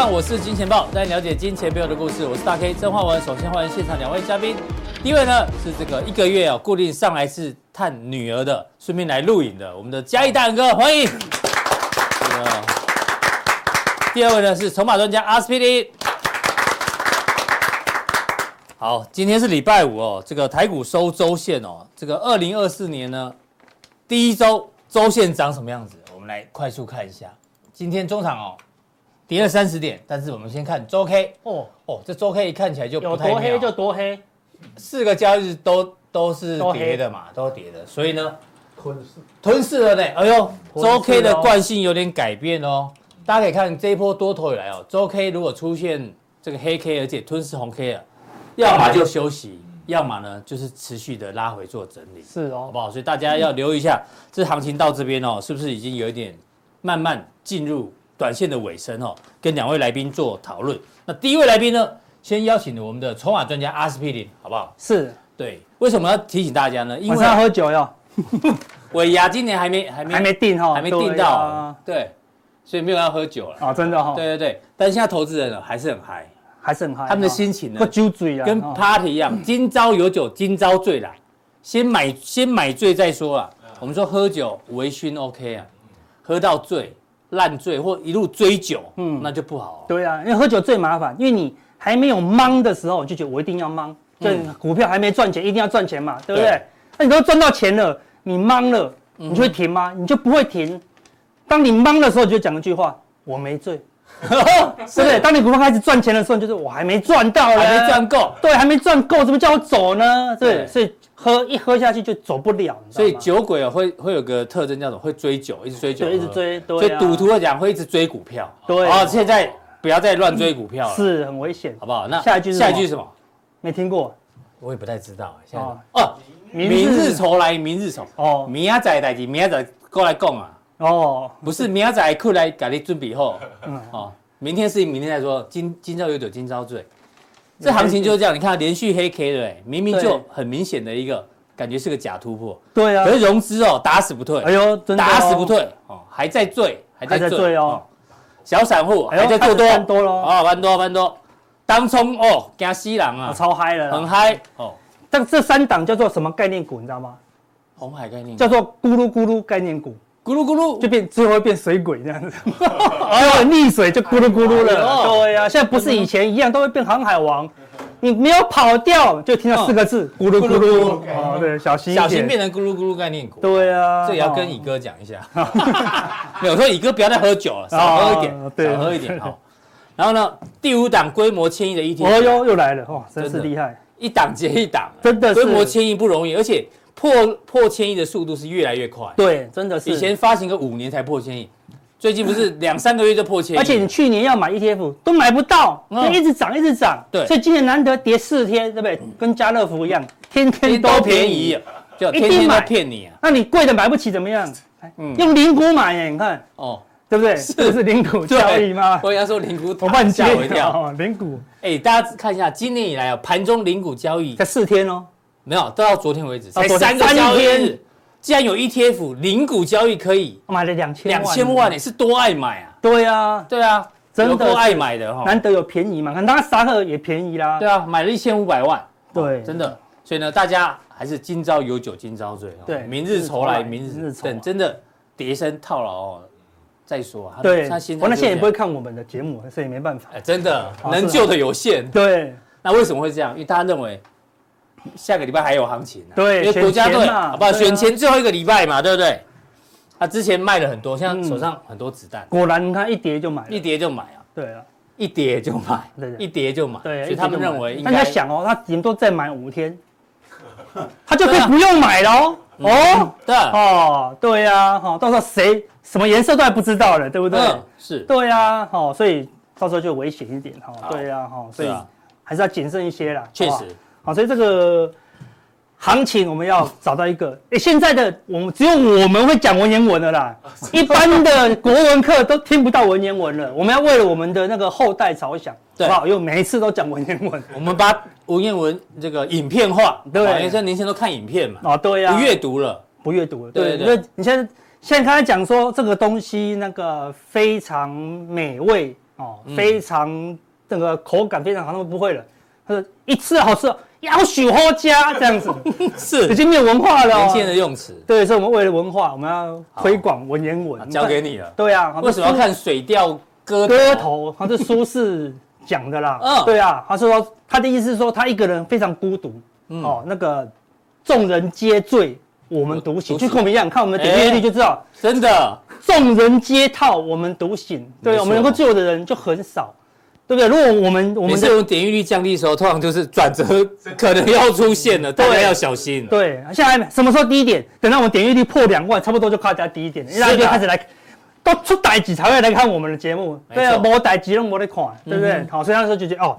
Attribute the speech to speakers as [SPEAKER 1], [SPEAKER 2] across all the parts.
[SPEAKER 1] 看，我是金钱豹，带你了解金钱背后的故事。我是大 K 曾焕文。首先欢迎现场两位嘉宾，第一位呢是这个一个月啊固定上来是探女儿的，顺便来录影的，我们的嘉义大哥，欢迎。第二位呢是筹码专家阿斯匹林。好，今天是礼拜五哦，这个台股收周线哦，这个二零二四年呢第一周周线长什么样子？我们来快速看一下，今天中场哦。跌了三十点，但是我们先看周 K 哦。哦，这周 K 一看起来就不太，有多黑就多黑，四个交易日都都是跌的嘛，都跌的，所以呢，吞噬吞噬了呢，哎呦，周 K 的惯性有点改变哦，大家可以看这一波多头以来哦，周 K 如果出现这个黑 K，而且吞噬红 K 了，要么就休息，要么呢就是持续的拉回做整理，是哦，好不好？所以大家要留意一下，这行情到这边哦，是不是已经有一点慢慢进入？短线的尾声哦，跟两位来宾做讨论。那第一位来宾呢，先邀请我们的筹码专家阿司匹林，好不好？
[SPEAKER 2] 是，
[SPEAKER 1] 对。为什么要提醒大家呢？因为
[SPEAKER 2] 要喝酒哟。
[SPEAKER 1] 尾牙今年还没还没
[SPEAKER 2] 还没定哈，
[SPEAKER 1] 还没定到，对，所以没有要喝酒了。
[SPEAKER 2] 啊，真的哈。
[SPEAKER 1] 对对对，但是现在投资人呢还是很嗨，
[SPEAKER 2] 还是很嗨。
[SPEAKER 1] 他们的心情呢，
[SPEAKER 2] 酒醉啊，
[SPEAKER 1] 跟 party 一样，今朝有酒今朝醉啦，先买先买醉再说啊。我们说喝酒微醺 OK 啊，喝到醉。烂醉或一路追酒，嗯，那就不好。
[SPEAKER 2] 对啊，因为喝酒最麻烦，因为你还没有忙的时候，就觉得我一定要忙。就股票还没赚钱，一定要赚钱嘛，对不对？那你都赚到钱了，你忙了，你就会停吗？你就不会停。当你忙的时候，就讲一句话：我没醉，对不是？当你股票开始赚钱的时候，就是我还没赚到，还
[SPEAKER 1] 没赚够。
[SPEAKER 2] 对，还没赚够，怎么叫我走呢？对，所以。喝一喝下去就走不了，
[SPEAKER 1] 所以酒鬼啊会会有个特征叫做会追酒，一直追酒，
[SPEAKER 2] 一直追。
[SPEAKER 1] 所以赌徒来讲会一直追股票。
[SPEAKER 2] 对，
[SPEAKER 1] 哦，现在不要再乱追股票了，
[SPEAKER 2] 是很危险，
[SPEAKER 1] 好不好？那
[SPEAKER 2] 下一句
[SPEAKER 1] 下一句是什么？
[SPEAKER 2] 没听过，
[SPEAKER 1] 我也不太知道。现在哦，明日愁来明日愁哦，明仔载代志明仔载过来讲啊。哦，不是明仔载过来给你准备好。嗯，哦，明天事情明天再说。今今朝有酒今朝醉。这行情就是这样，你看连续黑 K 的，明明就很明显的一个感觉是个假突破。
[SPEAKER 2] 对啊。
[SPEAKER 1] 可是融资哦，打死不退。哎呦，真的。打死不退哦，还在追，还在追哦。小散户还在做多。翻多喽。啊，翻多翻多。当冲哦，惊死人啊。
[SPEAKER 2] 超嗨了。
[SPEAKER 1] 很嗨哦。
[SPEAKER 2] 但这三档叫做什么概念股？你知道吗？
[SPEAKER 1] 红海概念。
[SPEAKER 2] 叫做咕噜咕噜概念股。
[SPEAKER 1] 咕噜咕噜就变，
[SPEAKER 2] 最后会变水鬼这样子。哎呦，溺水就咕噜咕噜了。对呀，现在不是以前一样，都会变航海王。你没有跑掉，就听到四个字咕噜咕噜。哦，对，小心。
[SPEAKER 1] 小心变成咕噜咕噜概念股。
[SPEAKER 2] 对啊，
[SPEAKER 1] 这也要跟乙哥讲一下。没有说乙哥不要再喝酒了，少喝一点，少喝一点哈。然后呢，第五档规模千亿的 ETF。
[SPEAKER 2] 哦哟，又来了哇，真是厉害。
[SPEAKER 1] 一档接一档，
[SPEAKER 2] 真的是。
[SPEAKER 1] 规模千亿不容易，而且。破破千亿的速度是越来越快，
[SPEAKER 2] 对，真的是。
[SPEAKER 1] 以前发行个五年才破千亿，最近不是 两三个月就破千亿。
[SPEAKER 2] 而且你去年要买 ETF 都买不到，就一直涨一直涨。
[SPEAKER 1] 对，
[SPEAKER 2] 所以今年难得跌四天，对不对？跟家乐福一样，天天都便宜，
[SPEAKER 1] 就天天都骗你啊。
[SPEAKER 2] 那你贵的买不起怎么样？嗯，用零股买耶，你看哦，对不对？这是零股交易吗？
[SPEAKER 1] 我跟他说零股，我怕你吓我一跳。
[SPEAKER 2] 零股，
[SPEAKER 1] 哎，大家看一下，今年以来啊，盘中零股交易
[SPEAKER 2] 才四天哦。
[SPEAKER 1] 没有，都到昨天为止，才三个交易日，既然有 ETF 零股交易可以，
[SPEAKER 2] 买了两千
[SPEAKER 1] 两千万，你是多爱买啊？
[SPEAKER 2] 对啊，
[SPEAKER 1] 对啊，真的多爱买的哈，
[SPEAKER 2] 难得有便宜嘛，看纳斯达克也便宜啦。
[SPEAKER 1] 对啊，买了一千五百万，
[SPEAKER 2] 对，
[SPEAKER 1] 真的。所以呢，大家还是今朝有酒今朝醉，对，明日愁来明日愁，等真的跌身套牢哦再说。
[SPEAKER 2] 对，他现在我那现在也不会看我们的节目，所以没办法。
[SPEAKER 1] 真的能救的有限。
[SPEAKER 2] 对，
[SPEAKER 1] 那为什么会这样？因为大家认为。下个礼拜还有行情呢，
[SPEAKER 2] 对，
[SPEAKER 1] 因为国家队好不好？选前最后一个礼拜嘛，对不对？他之前卖了很多，现在手上很多子弹。
[SPEAKER 2] 果然，他一跌就买，
[SPEAKER 1] 一跌就买啊。
[SPEAKER 2] 对啊，
[SPEAKER 1] 一跌就买，一跌就买。对，所以他们认为应该。
[SPEAKER 2] 大家想哦，他顶多再买五天，他就可以不用买了哦。哦，对哦，对呀，哈，到时候谁什么颜色都还不知道了，对不对？
[SPEAKER 1] 是，
[SPEAKER 2] 对呀，哈，所以到时候就危险一点哈。对呀，哈，所以还是要谨慎一些啦。
[SPEAKER 1] 确实。
[SPEAKER 2] 好，所以这个行情我们要找到一个，哎，现在的我们只有我们会讲文言文的啦，一般的国文课都听不到文言文了。我们要为了我们的那个后代着想，对，好不好？因为每一次都讲文言文，
[SPEAKER 1] 我们把文言文这个影片化，
[SPEAKER 2] 对，
[SPEAKER 1] 因为现在年轻人都看影片嘛，
[SPEAKER 2] 哦，对呀，
[SPEAKER 1] 不阅读了，
[SPEAKER 2] 不阅读了，对对，因为你现在现在刚才讲说这个东西那个非常美味哦，非常那个口感非常好，他们不会了，他说一次好吃。要许好家这样子
[SPEAKER 1] 是
[SPEAKER 2] 已经没有文化了，
[SPEAKER 1] 年轻人的用词。
[SPEAKER 2] 对，所以我们为了文化，我们要推广文言文。
[SPEAKER 1] 交给你了。
[SPEAKER 2] 对啊，
[SPEAKER 1] 为什么要看《水调歌
[SPEAKER 2] 歌头》？他是苏轼讲的啦。嗯，对啊，他说他的意思是说，他一个人非常孤独。哦，那个众人皆醉，我们独醒。就跟我们一样，看我们的点阅率就知道，
[SPEAKER 1] 真的，
[SPEAKER 2] 众人皆套，我们独醒。对，我们能够救的人就很少。对不对？如果我们我们
[SPEAKER 1] 这种点阅率降低的时候，通常就是转折 可能要出现了，大家要小心。
[SPEAKER 2] 对，现在什么时候低一点？等到我们点阅率破两万，差不多就靠大家低一点，大家就开始来，都出代志才会来看我们的节目。对啊，没代志都没得看，对不对？好，所以那时候就觉得哦，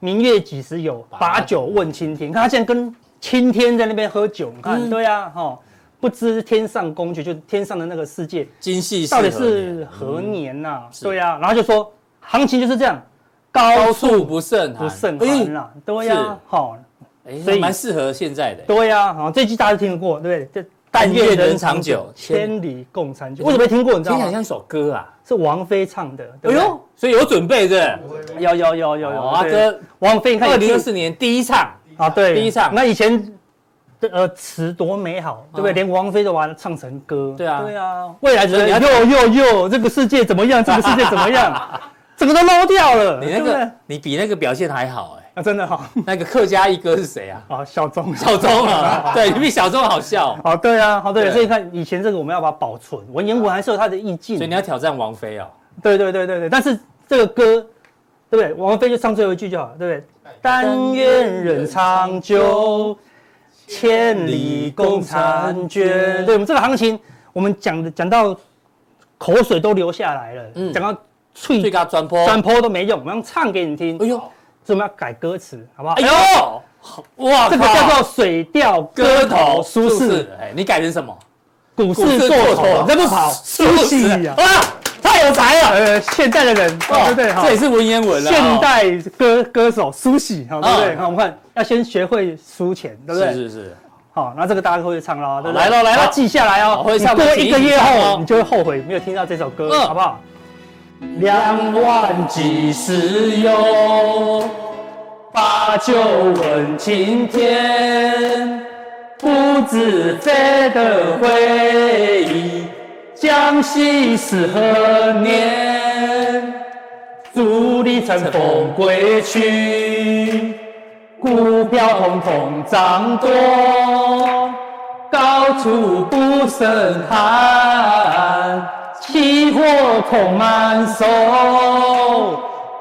[SPEAKER 2] 明月几时有？把酒问青天。看他现在跟青天在那边喝酒，你看，对呀，哈，不知天上宫阙，就天上的那个世界，
[SPEAKER 1] 今夕
[SPEAKER 2] 到底是何年呐？对呀，然后就说行情就是这样。高处不胜不胜寒啦，对呀，好，
[SPEAKER 1] 所以蛮适合现在的。
[SPEAKER 2] 对呀，好，这句大家都听得过，对不对？这但愿人长久，千里共婵娟。为什么没听过？你知道吗？
[SPEAKER 1] 听起来像首歌啊，
[SPEAKER 2] 是王菲唱的。哎呦，
[SPEAKER 1] 所以有准备的。
[SPEAKER 2] 有有有有有。
[SPEAKER 1] 阿哥，
[SPEAKER 2] 王菲看，
[SPEAKER 1] 二零二四年第一唱
[SPEAKER 2] 啊，对，
[SPEAKER 1] 第一唱。
[SPEAKER 2] 那以前的呃词多美好，对不对？连王菲都把它唱成歌。对啊，对啊。未来人又又又，这个世界怎么样？这个世界怎么样？整个都漏掉了。
[SPEAKER 1] 你那个，你比那个表现还好哎。
[SPEAKER 2] 啊，真的好。
[SPEAKER 1] 那个客家一哥是谁啊？
[SPEAKER 2] 啊，小钟。
[SPEAKER 1] 小钟啊，对，你比小钟好笑。
[SPEAKER 2] 哦，对啊，好对。所以你看，以前这个我们要把它保存，文言文还是有它的意境。
[SPEAKER 1] 所以你要挑战王菲哦。
[SPEAKER 2] 对对对对对，但是这个歌，对不对？王菲就唱最后一句就好，对不对？但愿人长久，千里共婵娟。对，我们这个行情，我们讲的讲到口水都流下来了，嗯，讲到。
[SPEAKER 1] 吹最高转坡，
[SPEAKER 2] 转坡都没用，我们要唱给你听。哎呦，所以我们要改歌词，好不好？哎呦，哇，这个叫做《水调歌头》，苏轼。
[SPEAKER 1] 哎，你改成什么？
[SPEAKER 2] 股市做头人不跑，苏轼呀！哇，太有才了！呃，现代的人，对不对？
[SPEAKER 1] 这也是文言文了。
[SPEAKER 2] 现代歌歌手苏轼，好，对不对？好，我们看，要先学会输钱，对不对？
[SPEAKER 1] 是是是。
[SPEAKER 2] 好，那这个大家会唱了，对不对？
[SPEAKER 1] 来了来了，
[SPEAKER 2] 记下来哦。你过一个月后，你就会后悔没有听到这首歌，好不好？两万几时有？把酒问青天。不知飞得回忆，将夕是何年？祝你乘风归去，股票通通涨多，高处不胜寒。起火恐难收，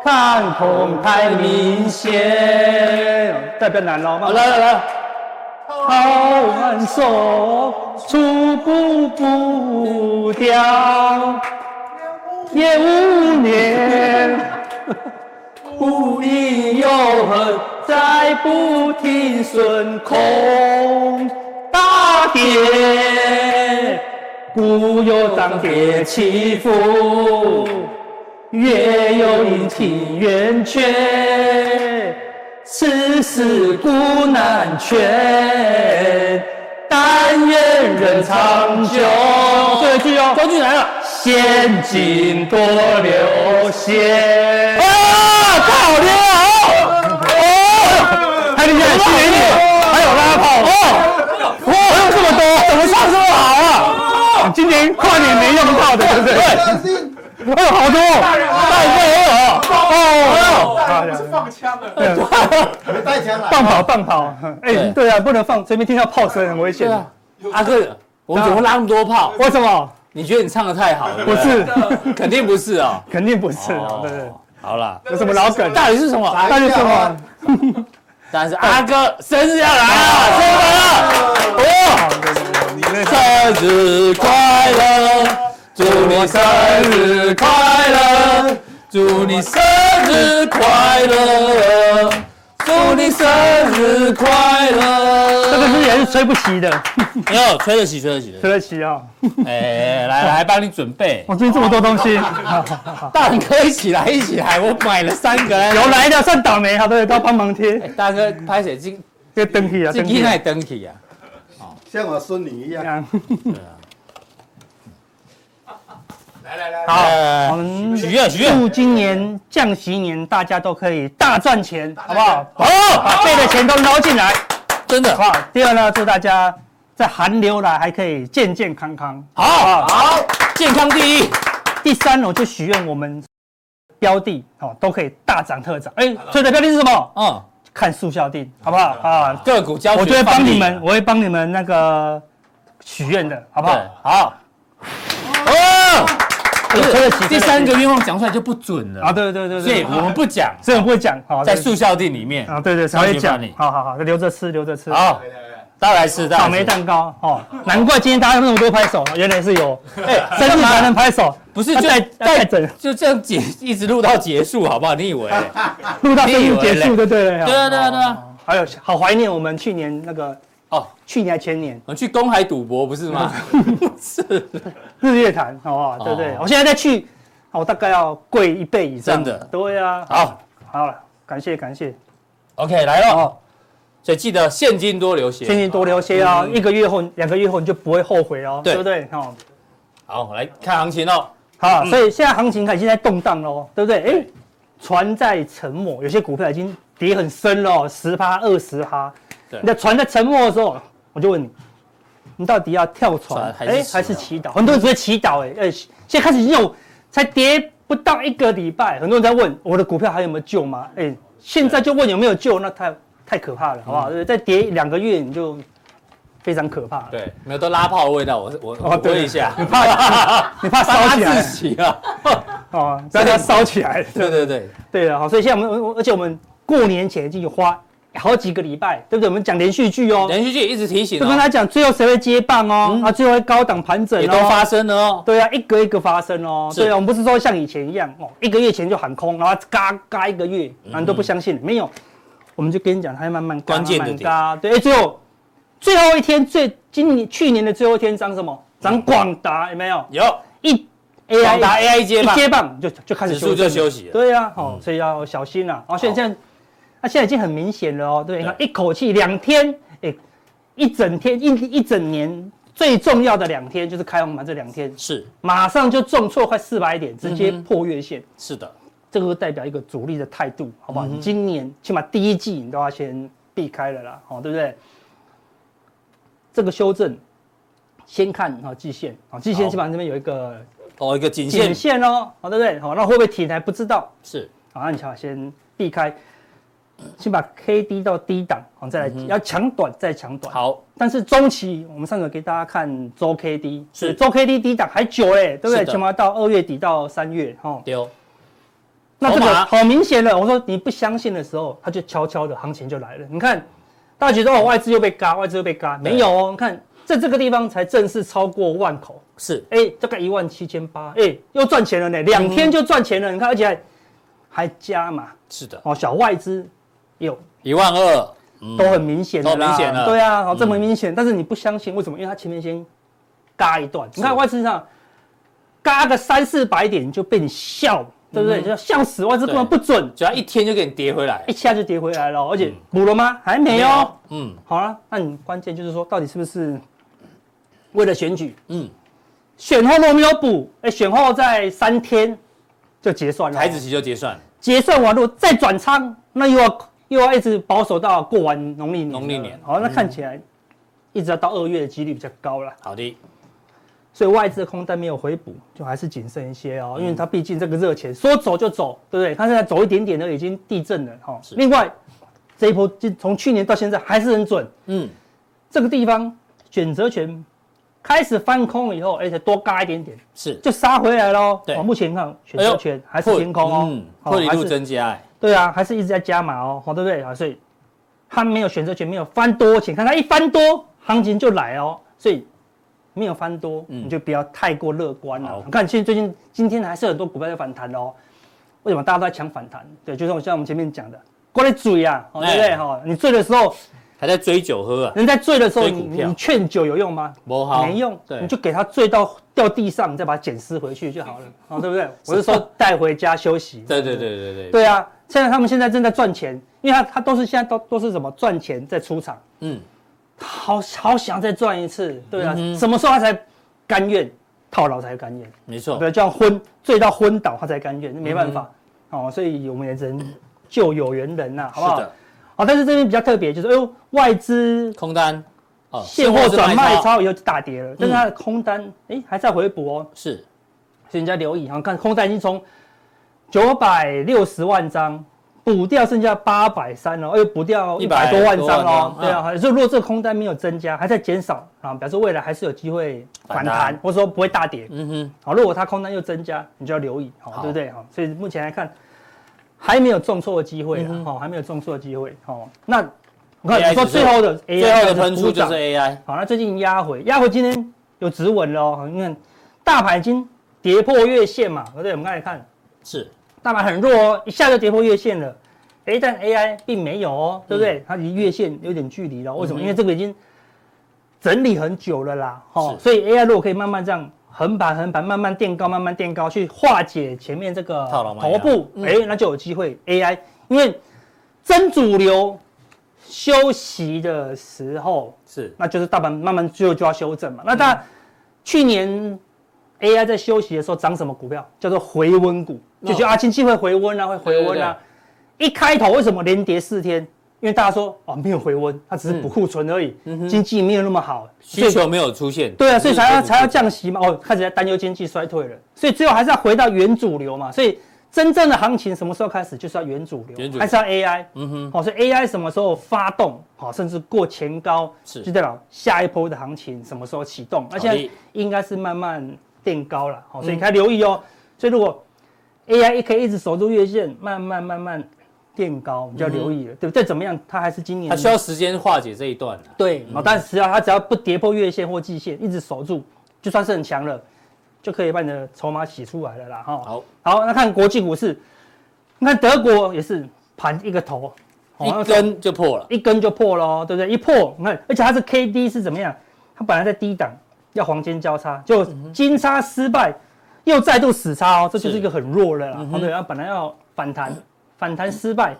[SPEAKER 2] 看空太明显。代表难了吗？来来来，好满手，出不不掉，也五年，不应有恨，再不停损空大跌。股有涨跌起伏，月有阴晴圆缺，此事古难全。但愿人长久。最后一句哦，周俊来了，现金多流血。啊，太好听了哦！哦，还有厉害，新还有拉炮哦！哇，还有这么多，怎么唱这么好啊？今年跨年没用到的，对不对？对，哎呦，好多，带队哦，哦，是放枪的，对带枪来，放跑，放跑，哎，对啊，不能放，这边听到炮声很危险。
[SPEAKER 1] 阿哥，我们怎么会拉那么多炮？
[SPEAKER 2] 为什么？
[SPEAKER 1] 你觉得你唱得太好了？
[SPEAKER 2] 不是，
[SPEAKER 1] 肯定不是啊，
[SPEAKER 2] 肯定不是啊，对对。
[SPEAKER 1] 好了，
[SPEAKER 2] 有什么老梗？
[SPEAKER 1] 到底是什么？
[SPEAKER 2] 到底是什么？
[SPEAKER 1] 当然是 阿哥生日要来了，生日了，哦。生日快乐，祝你生日快乐，祝你生日快乐，祝你生日快乐。
[SPEAKER 2] 这个是也是吹不起的，
[SPEAKER 1] 没有吹得起，吹得起，
[SPEAKER 2] 吹得起啊！
[SPEAKER 1] 哎，来来，帮你准备。
[SPEAKER 2] 我最近这么多东西，
[SPEAKER 1] 大哥一起来，一起来，我买了三个。
[SPEAKER 2] 有来的算倒霉，好的都要帮忙贴。
[SPEAKER 1] 大哥拍水晶，
[SPEAKER 2] 这登起啊，
[SPEAKER 1] 这应该登起啊。
[SPEAKER 3] 像我孙女一样。对啊。
[SPEAKER 1] 来来来，好，我们许愿许愿，
[SPEAKER 2] 祝今年降息年大家都可以大赚钱，好不好？好，把背的钱都捞进来，
[SPEAKER 1] 真的。
[SPEAKER 2] 好，第二呢，祝大家在寒流来还可以健健康康，
[SPEAKER 1] 好好，健康第一。
[SPEAKER 2] 第三，我就许愿我们标的哦都可以大涨特涨。哎，所以的标的是什么？嗯，看速效定，好不好？啊，
[SPEAKER 1] 个股交，
[SPEAKER 2] 我就会帮你们，我会帮你们那个许愿的，好不好？好。哦。
[SPEAKER 1] 第三个愿望讲出来就不准了啊！
[SPEAKER 2] 对对对对，
[SPEAKER 1] 所以我们不讲，
[SPEAKER 2] 所以我们不会讲。好，
[SPEAKER 1] 在速效定里面
[SPEAKER 2] 啊，对对，才会讲。好好好，留着吃，留着吃。
[SPEAKER 1] 好，大家来吃
[SPEAKER 2] 草莓蛋糕哦。难怪今天大家那么多拍手，原来是有 哎，生日才能拍手，
[SPEAKER 1] 不是就在在整，就这样结一直录到结束，好不好？你以为
[SPEAKER 2] 录到生日结束，对对了。
[SPEAKER 1] 对啊对啊对啊，
[SPEAKER 2] 还有好怀念我们去年那个。哦，去年还前年，
[SPEAKER 1] 我去公海赌博不是吗？
[SPEAKER 2] 是 日月潭，好不好？对不对？我现在再去，我大概要贵一倍以上。
[SPEAKER 1] 真的？
[SPEAKER 2] 对啊。
[SPEAKER 1] 好，
[SPEAKER 2] 好了，感谢感谢。
[SPEAKER 1] OK，来了。所以记得现金多留些，
[SPEAKER 2] 现金多留些啊！一个月后、两个月后你就不会后悔哦，对不对？好，
[SPEAKER 1] 好，来看行情哦。
[SPEAKER 2] 好，所以现在行情它已经在动荡喽，对不对？哎，船在沉没，有些股票已经跌很深了，十趴、二十趴。你的船在沉没的时候，我就问你，你到底要跳船，哎，还是祈祷？很多人只会祈祷，哎，哎，现在开始有，才跌不到一个礼拜，很多人在问我的股票还有没有救吗？哎，现在就问有没有救，那太太可怕了，好不好？再跌两个月你就非常可怕了。
[SPEAKER 1] 对，没有都拉炮的味道，我我我问一下，
[SPEAKER 2] 你怕你怕 烧起来。
[SPEAKER 1] 啊？
[SPEAKER 2] 哦，大家烧起来。
[SPEAKER 1] 对对对。
[SPEAKER 2] 对啊，好，所以现在我们而且我们过年前已经有花。好几个礼拜，对不对？我们讲连续剧哦，
[SPEAKER 1] 连续剧一直提醒，
[SPEAKER 2] 就跟他讲最后谁会接棒哦，啊，最后会高档盘整
[SPEAKER 1] 也都发生了哦，
[SPEAKER 2] 对啊，一个一个发生哦，对啊，我们不是说像以前一样哦，一个月前就喊空，然后嘎嘎一个月，啊，都不相信，没有，我们就跟你讲，它会慢慢关键的点，对，最后最后一天最今年去年的最后一天涨什么？涨广达有没有？
[SPEAKER 1] 有，一 AI 达 AI 接棒，
[SPEAKER 2] 接棒就就开始
[SPEAKER 1] 休就休息了，
[SPEAKER 2] 对呀，哦，所以要小心了，哦，现在。那现在已经很明显了哦，对一口气两天，哎，一整天一一整年最重要的两天就是开红盘这两天，
[SPEAKER 1] 是。
[SPEAKER 2] 马上就重挫快四百点，直接破月线。
[SPEAKER 1] 是的，
[SPEAKER 2] 这个代表一个主力的态度，好不好？你今年起码第一季你都要先避开了啦，哦，对不对？这个修正先看啊季线啊，季线基本上这边有一个
[SPEAKER 1] 哦一个
[SPEAKER 2] 颈线哦，好对不对？好，那会不会停还不知道，
[SPEAKER 1] 是
[SPEAKER 2] 好，那你要先避开。先把 K D 到低档，好，再来要抢短再抢短。
[SPEAKER 1] 好，
[SPEAKER 2] 但是中期我们上个给大家看周 K D，是周 K D 低档还久嘞，对不对？起码到二月底到三月，哈。丢。那这个好明显的，我说你不相信的时候，它就悄悄的行情就来了。你看，大家觉得哦，外资又被嘎，外资又被嘎，没有哦。你看在这个地方才正式超过万口，
[SPEAKER 1] 是，
[SPEAKER 2] 哎，大概一万七千八，哎，又赚钱了呢，两天就赚钱了。你看，而且还还加嘛，
[SPEAKER 1] 是的，
[SPEAKER 2] 哦，小外资。有。
[SPEAKER 1] 一万二，
[SPEAKER 2] 都很明显的啦，
[SPEAKER 1] 明显的，
[SPEAKER 2] 对啊，好这么明显，但是你不相信为什么？因为它前面先嘎一段，你看外资上嘎个三四百点就被你笑，对不对？就笑死，外资根本不准，
[SPEAKER 1] 只要一天就给你跌回来，
[SPEAKER 2] 一下就跌回来了，而且补了吗？还没有，嗯，好了，那你关键就是说，到底是不是为了选举？嗯，选后都没有补，哎，选后在三天就结算了，
[SPEAKER 1] 台子期就结算，
[SPEAKER 2] 结算完了再转仓，那又要。又要一直保守到过完农历年，
[SPEAKER 1] 农历年，
[SPEAKER 2] 好，那看起来一直要到二月的几率比较高了。
[SPEAKER 1] 好的，
[SPEAKER 2] 所以外资的空单没有回补，就还是谨慎一些哦，因为它毕竟这个热钱说走就走，对不对？它现在走一点点的已经地震了哈。另外，这一波就从去年到现在还是很准，嗯，这个地方选择权开始翻空以后，而且多嘎一点点，
[SPEAKER 1] 是就
[SPEAKER 2] 杀回来喽。对，目前看选择权还是偏空哦，
[SPEAKER 1] 破一路增加。
[SPEAKER 2] 对啊，还是一直在加码哦，好对不对啊？所以它没有选择权，没有翻多，请看它一翻多，行情就来哦。所以没有翻多，你就不要太过乐观了。你看，现在最近今天还是很多股票在反弹哦。为什么大家都在抢反弹？对，就是像我们前面讲的，过来追啊，对不对？哈，你醉的时候
[SPEAKER 1] 还在追酒喝啊？
[SPEAKER 2] 人在醉的时候，你你劝酒有用吗？没用，你就给他醉到掉地上，你再把它捡拾回去就好了，哦，对不对？我是说带回家休息。
[SPEAKER 1] 对对对对对。
[SPEAKER 2] 对啊，现在他们现在正在赚钱，因为他他都是现在都都是什么赚钱在出场，嗯，好好想再赚一次，对啊，什么时候他才甘愿套牢才甘愿？
[SPEAKER 1] 没错，
[SPEAKER 2] 对，这样昏醉到昏倒他才甘愿，没办法，哦，所以我们也只能。救有缘人呐，好不好？好，但是这边比较特别，就是哎呦，外资
[SPEAKER 1] 空单，
[SPEAKER 2] 哦，现货转卖超以后就大跌了，但是它的空单哎还在回补哦。
[SPEAKER 1] 是，
[SPEAKER 2] 所以人家留意，好看空单已经从九百六十万张补掉，剩下八百三了，哎呦，补掉一百多万张哦。对啊，所以如果这个空单没有增加，还在减少啊，表示未来还是有机会反弹，或者说不会大跌。嗯哼。好，如果它空单又增加，你就要留意，好，对不对？好，所以目前来看。还没有重挫的机会啊！好，还没有重挫的机会。好，那我看你说最后的
[SPEAKER 1] AI 最后的喷出就是 AI。
[SPEAKER 2] 好，那最近压回，压回今天有止稳了哦。你看，大盘已经跌破月线嘛，对不对？我们刚才看
[SPEAKER 1] 是
[SPEAKER 2] 大盘很弱哦，一下就跌破月线了。哎，但 AI 并没有哦，对不对？它离月线有点距离了。为什么？因为这个已经整理很久了啦。哦，所以 AI 如果可以慢慢这样。横盘横盘，慢慢垫高，慢慢垫高，去化解前面这个头部，哎、那就有机会。AI，因为真主流休息的时候是，那就是大盘慢慢最后就要修正嘛。那大家去年 AI 在休息的时候涨什么股票？叫做回温股，就觉得啊，经济会回温啊，会回温啊。一开头为什么连跌四天？因为大家说哦，没有回温，它只是补库存而已，经济没有那么好，
[SPEAKER 1] 需求没有出现。
[SPEAKER 2] 对啊，所以才要才要降息嘛。哦，开始在担忧经济衰退了，所以最后还是要回到原主流嘛。所以真正的行情什么时候开始？就是要原主流，还是要 AI。嗯哼，好，所以 AI 什么时候发动？好，甚至过前高，是就代表下一波的行情什么时候启动？那现在应该是慢慢垫高了。好，所以你可以留意哦。所以如果 AI 一可以一直守住月线，慢慢慢慢。垫高，我们就要留意了，对不对？再怎么样，它还是今年，
[SPEAKER 1] 它需要时间化解这一段。
[SPEAKER 2] 对，但是只要它只要不跌破月线或季线，一直守住，就算是很强了，就可以把你的筹码洗出来了啦。哈，好，好，那看国际股市，那德国也是盘一个头，
[SPEAKER 1] 一根就破了，
[SPEAKER 2] 一根就破了，对不对？一破，你看，而且它是 K D 是怎么样？它本来在低档，要黄金交叉，就金叉失败，又再度死叉哦，这就是一个很弱的啦。对，它本来要反弹。反弹失败，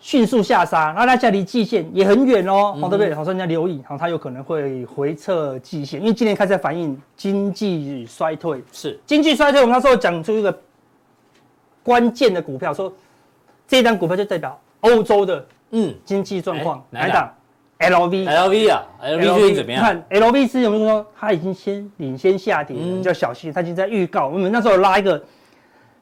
[SPEAKER 2] 迅速下杀，然后它现在离季线也很远哦，好、嗯、对不对？好，所以人家留意，好，它有可能会回撤季线，因为今年开始在反映经济衰退，
[SPEAKER 1] 是
[SPEAKER 2] 经济衰退。我们那时候讲出一个关键的股票，说这张股票就代表欧洲的嗯经济状况，哪档
[SPEAKER 1] ？LV，LV 啊，LV 最近怎么样？你看
[SPEAKER 2] LV 是有没有说它已经先领先下跌要小心，它已经在预告。我们那时候拉一个。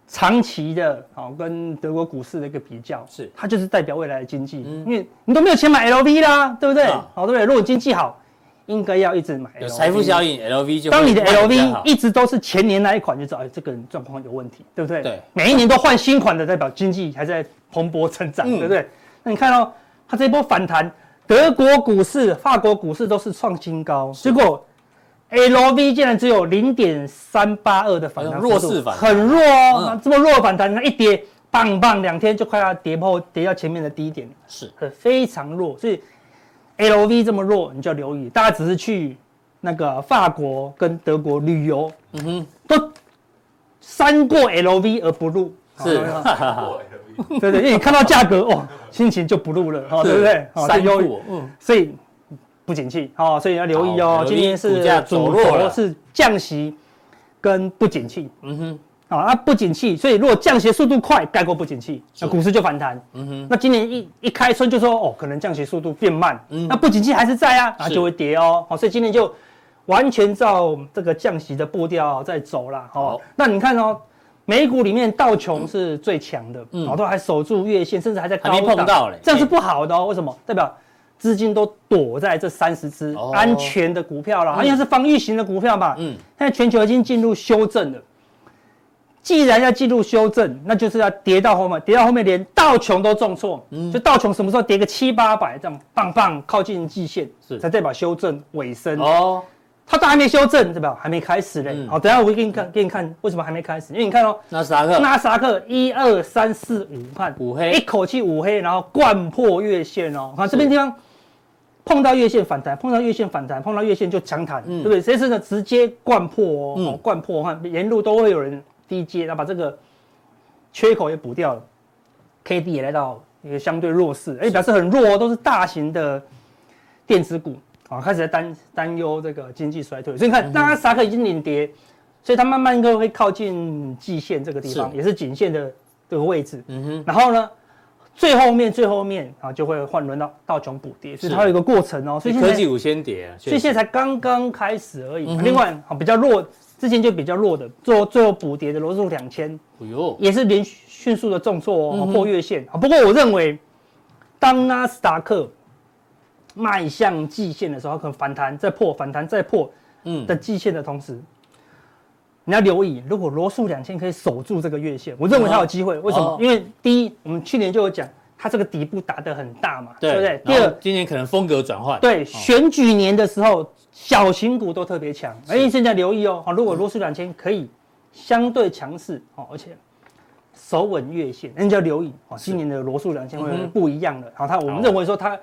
[SPEAKER 2] 长期的，好跟德国股市的一个比较，是它就是代表未来的经济，因为你都没有钱买 LV 啦，对不对？好，对不对？如果经济好，应该要一直买。
[SPEAKER 1] 有财富效应，LV 就
[SPEAKER 2] 当你的 LV 一直都是前年那一款，就知道哎，这个人状况有问题，对不对？对，每一年都换新款的，代表经济还在蓬勃成长，对不对？那你看哦，它这一波反弹，德国股市、法国股市都是创新高，结果。LV 竟然只有零点三八二的反弹，
[SPEAKER 1] 弱势反弹，
[SPEAKER 2] 很弱哦。嗯、这么弱的反弹，它一跌，棒棒，两天就快要跌破，跌到前面的低点，是，非常弱。所以 LV 这么弱，你就要留意。大家只是去那个法国跟德国旅游，嗯哼，都三过 LV 而不入，是，对对，因为你看到价格哦，心情就不入了，哈，对不对？
[SPEAKER 1] 三过，嗯，
[SPEAKER 2] 所以。不景气，好，所以要留意哦。今天是主轴是降息跟不景气，嗯哼，好，那不景气，所以如果降息速度快，盖过不景气，那股市就反弹，嗯哼。那今年一一开春就说哦，可能降息速度变慢，嗯，那不景气还是在啊，那就会跌哦，好，所以今年就完全照这个降息的步调在走了，好。那你看哦，美股里面道琼是最强的，嗯，好多还守住月线，甚至还在高档，
[SPEAKER 1] 还没碰到嘞，
[SPEAKER 2] 这样是不好的哦，为什么？代表。资金都躲在这三十只安全的股票了，好像是防御型的股票吧。嗯，现在全球已经进入修正了。既然要进入修正，那就是要跌到后面，跌到后面连道琼都重挫。嗯，就道琼什么时候跌个七八百这样棒棒靠近季线，是才代表修正尾声。哦，它都还没修正，对吧？还没开始嘞。
[SPEAKER 1] 嗯。
[SPEAKER 2] 好，等下我会给你看，给你看为什么还没开始，因为你看哦，
[SPEAKER 1] 纳斯达克，
[SPEAKER 2] 纳斯达克一二三四五，看。
[SPEAKER 1] 五黑。
[SPEAKER 2] 一口气五黑，然后贯破月线哦，看这边地方碰到月线反弹，碰到月线反弹，碰到月线就强弹，
[SPEAKER 1] 嗯。
[SPEAKER 2] 对不对？这次呢直接贯破哦，
[SPEAKER 1] 嗯。
[SPEAKER 2] 哦贯破，看沿路都会有人低接，然后把这个缺口也补掉了，K D 也来到一个相对弱势，哎，表示很弱哦，都是大型的电子股。啊，开始在担担忧这个经济衰退，所以你看，纳斯达克已经领跌，所以它慢慢应该会靠近季线这个地方，
[SPEAKER 1] 是
[SPEAKER 2] 也是颈线的这个位置。
[SPEAKER 1] 嗯哼，
[SPEAKER 2] 然后呢，最后面最后面啊就会换轮到道琼补跌，所以它有一个过程哦。所以
[SPEAKER 1] 科技股先跌，
[SPEAKER 2] 所以现在才刚刚开始而已。
[SPEAKER 1] 嗯
[SPEAKER 2] 另外啊，比较弱，之前就比较弱的，最后最后补跌的罗素两千
[SPEAKER 1] 哎呦，
[SPEAKER 2] 也是连续迅速的重挫哦，
[SPEAKER 1] 嗯
[SPEAKER 2] 破月线啊。不过我认为，当纳斯达克迈向季线的时候，它可能反弹再破，反弹再破
[SPEAKER 1] 嗯
[SPEAKER 2] 的季线的同时，你要留意，如果罗素两千可以守住这个月线，我认为它有机会。为什么
[SPEAKER 1] 哦？
[SPEAKER 2] 因为第一，我们去年就有讲，它这个底部打得很大嘛，对不对？第二，
[SPEAKER 1] 今年可能风格转换，
[SPEAKER 2] 对，
[SPEAKER 1] 哦
[SPEAKER 2] 选举年的时候，小型股都特别强。哎，现在留意哦，如果罗素两千可以相对强势哦，而且守稳月线，那你就要留意哦。今年的罗素两千
[SPEAKER 1] 会
[SPEAKER 2] 不一样的。好，它我们
[SPEAKER 1] 好
[SPEAKER 2] 认为说它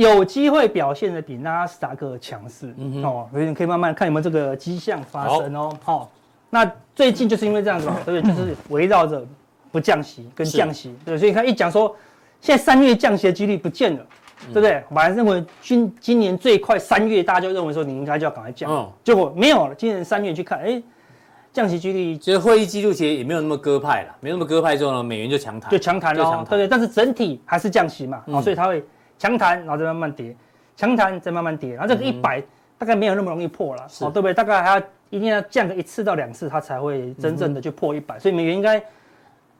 [SPEAKER 2] 有机会表现的比纳斯达克强势
[SPEAKER 1] 嗯哼
[SPEAKER 2] 哦，所以你可以慢慢看有没有这个迹象发生哦。好，那最近就是因为这样子嘛，对不对？就是围绕着不降息跟降息，对，所以你看一讲说现在三月降息的几率不见了。对不对？我本来认为今今年最快三月，大家就认为说你应该就要赶快降，
[SPEAKER 1] 嗯
[SPEAKER 2] 结果没有了。今年三月去看，哎，降息几率
[SPEAKER 1] 其实会议记录其实也没有那么鸽派了，没那么鸽派之后呢，美元就强弹，
[SPEAKER 2] 就强弹了，
[SPEAKER 1] 就
[SPEAKER 2] 对不对？但是整体还是降息嘛，
[SPEAKER 1] 嗯
[SPEAKER 2] 哦，所以它会强弹，然后再慢慢跌，强弹再慢慢跌，然后这个一百大概没有那么容易破了，
[SPEAKER 1] 是
[SPEAKER 2] 哦，对不对？大概还要一定要降个一次到两次，它才会真正的去破一百，所以美元应该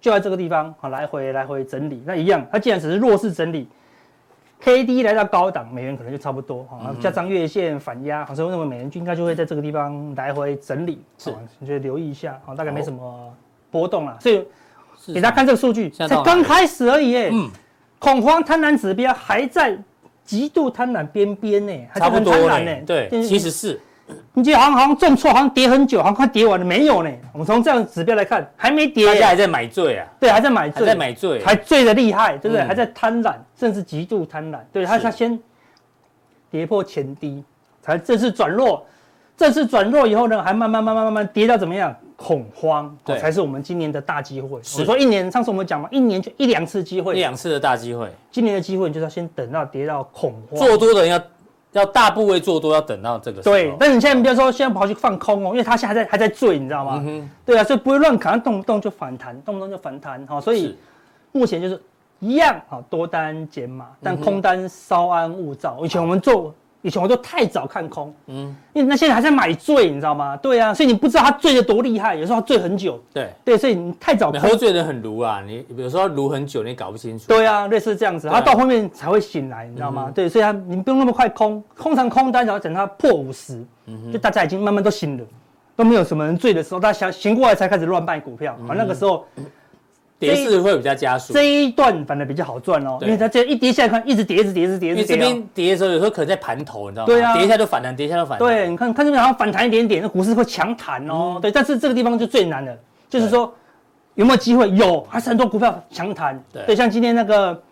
[SPEAKER 2] 就在这个地方啊来回来回整理。那一样，它既然只是弱势整理。K D 来到高档，美元可能就差不多啊，加上月线反压，所以我认为美元就应该就会在这个地方来回整理，
[SPEAKER 1] 是
[SPEAKER 2] 啊你就留意一下，好，大概没什么波动了。所以给大家看这个数据，才刚开始而已耶，
[SPEAKER 1] 嗯，
[SPEAKER 2] 恐慌贪婪指标还在极度贪婪边边呢，还是很
[SPEAKER 1] 差不多
[SPEAKER 2] 贪婪呢，。
[SPEAKER 1] 嘞对，
[SPEAKER 2] 就是
[SPEAKER 1] 七十四，
[SPEAKER 2] 你觉得好像好像重挫，好像跌很久，好像快跌完了，没有呢。我们从这样的指标来看，还没跌耶，
[SPEAKER 1] 大家还在买醉啊，
[SPEAKER 2] 对，还在买醉，
[SPEAKER 1] 还在买醉，
[SPEAKER 2] 还醉的厉害，对不对？
[SPEAKER 1] 嗯
[SPEAKER 2] 还在贪婪，甚至极度贪婪。对，它
[SPEAKER 1] 是
[SPEAKER 2] 它先跌破前低，才正式转弱。正式转弱以后呢，还慢慢慢慢慢慢跌到怎么样？恐慌，
[SPEAKER 1] 对。
[SPEAKER 2] 哦才是我们今年的大机会。
[SPEAKER 1] 是。
[SPEAKER 2] 我说一年，上次我们讲嘛，一年就一两次机会。
[SPEAKER 1] 一
[SPEAKER 2] 会，
[SPEAKER 1] 两次的大机会，
[SPEAKER 2] 今年的机会你就是要先等到跌到恐慌。
[SPEAKER 1] 做多的人要要大部位做多，要等到这个
[SPEAKER 2] 对，但是你现在不要说现在跑去放空哦，因为他现在还在还在醉，你知道吗？
[SPEAKER 1] 嗯，
[SPEAKER 2] 对啊，所以不会乱砍，动不动就反弹，动不动就反弹，好、所以目前就是一样，好多单减码，但空单稍安勿躁。以前我们做，以前我都太早看空，
[SPEAKER 1] 嗯，
[SPEAKER 2] 因为那现在还在买醉，你知道吗？对啊，所以你不知道他醉的多厉害，有时候他醉很久，
[SPEAKER 1] 对，
[SPEAKER 2] 对，所以你太早空
[SPEAKER 1] 喝，醉的很卢啊，你有时候卢很久，你搞不清楚，
[SPEAKER 2] 对啊，类似这样子，
[SPEAKER 1] 他啊
[SPEAKER 2] 到后面才会醒来，你知道吗？
[SPEAKER 1] 嗯
[SPEAKER 2] 对，所以它你不用那么快空，通常空单然后等他破五十、就大家已经慢慢都醒了。都没有什么人醉的时候，大家想醒过来才开始乱卖股票。
[SPEAKER 1] 嗯
[SPEAKER 2] 啊，那个时候
[SPEAKER 1] 跌势会比较加速，
[SPEAKER 2] 这一段反而比较好赚哦，因为它这一跌下来看，一直跌，一直跌，一直跌，
[SPEAKER 1] 因为
[SPEAKER 2] 这。边跌
[SPEAKER 1] 的时候，有时候可能在盘头，你知道吗？
[SPEAKER 2] 对啊
[SPEAKER 1] 跌一下就反弹，跌一下就反弹，
[SPEAKER 2] 对，你看看这边好像反弹一点点，那股市会强弹哦。
[SPEAKER 1] 嗯
[SPEAKER 2] 对，但是这个地方就最难了，就是说有没有机会？有，还是很多股票强弹。
[SPEAKER 1] 对
[SPEAKER 2] 对，像今天那个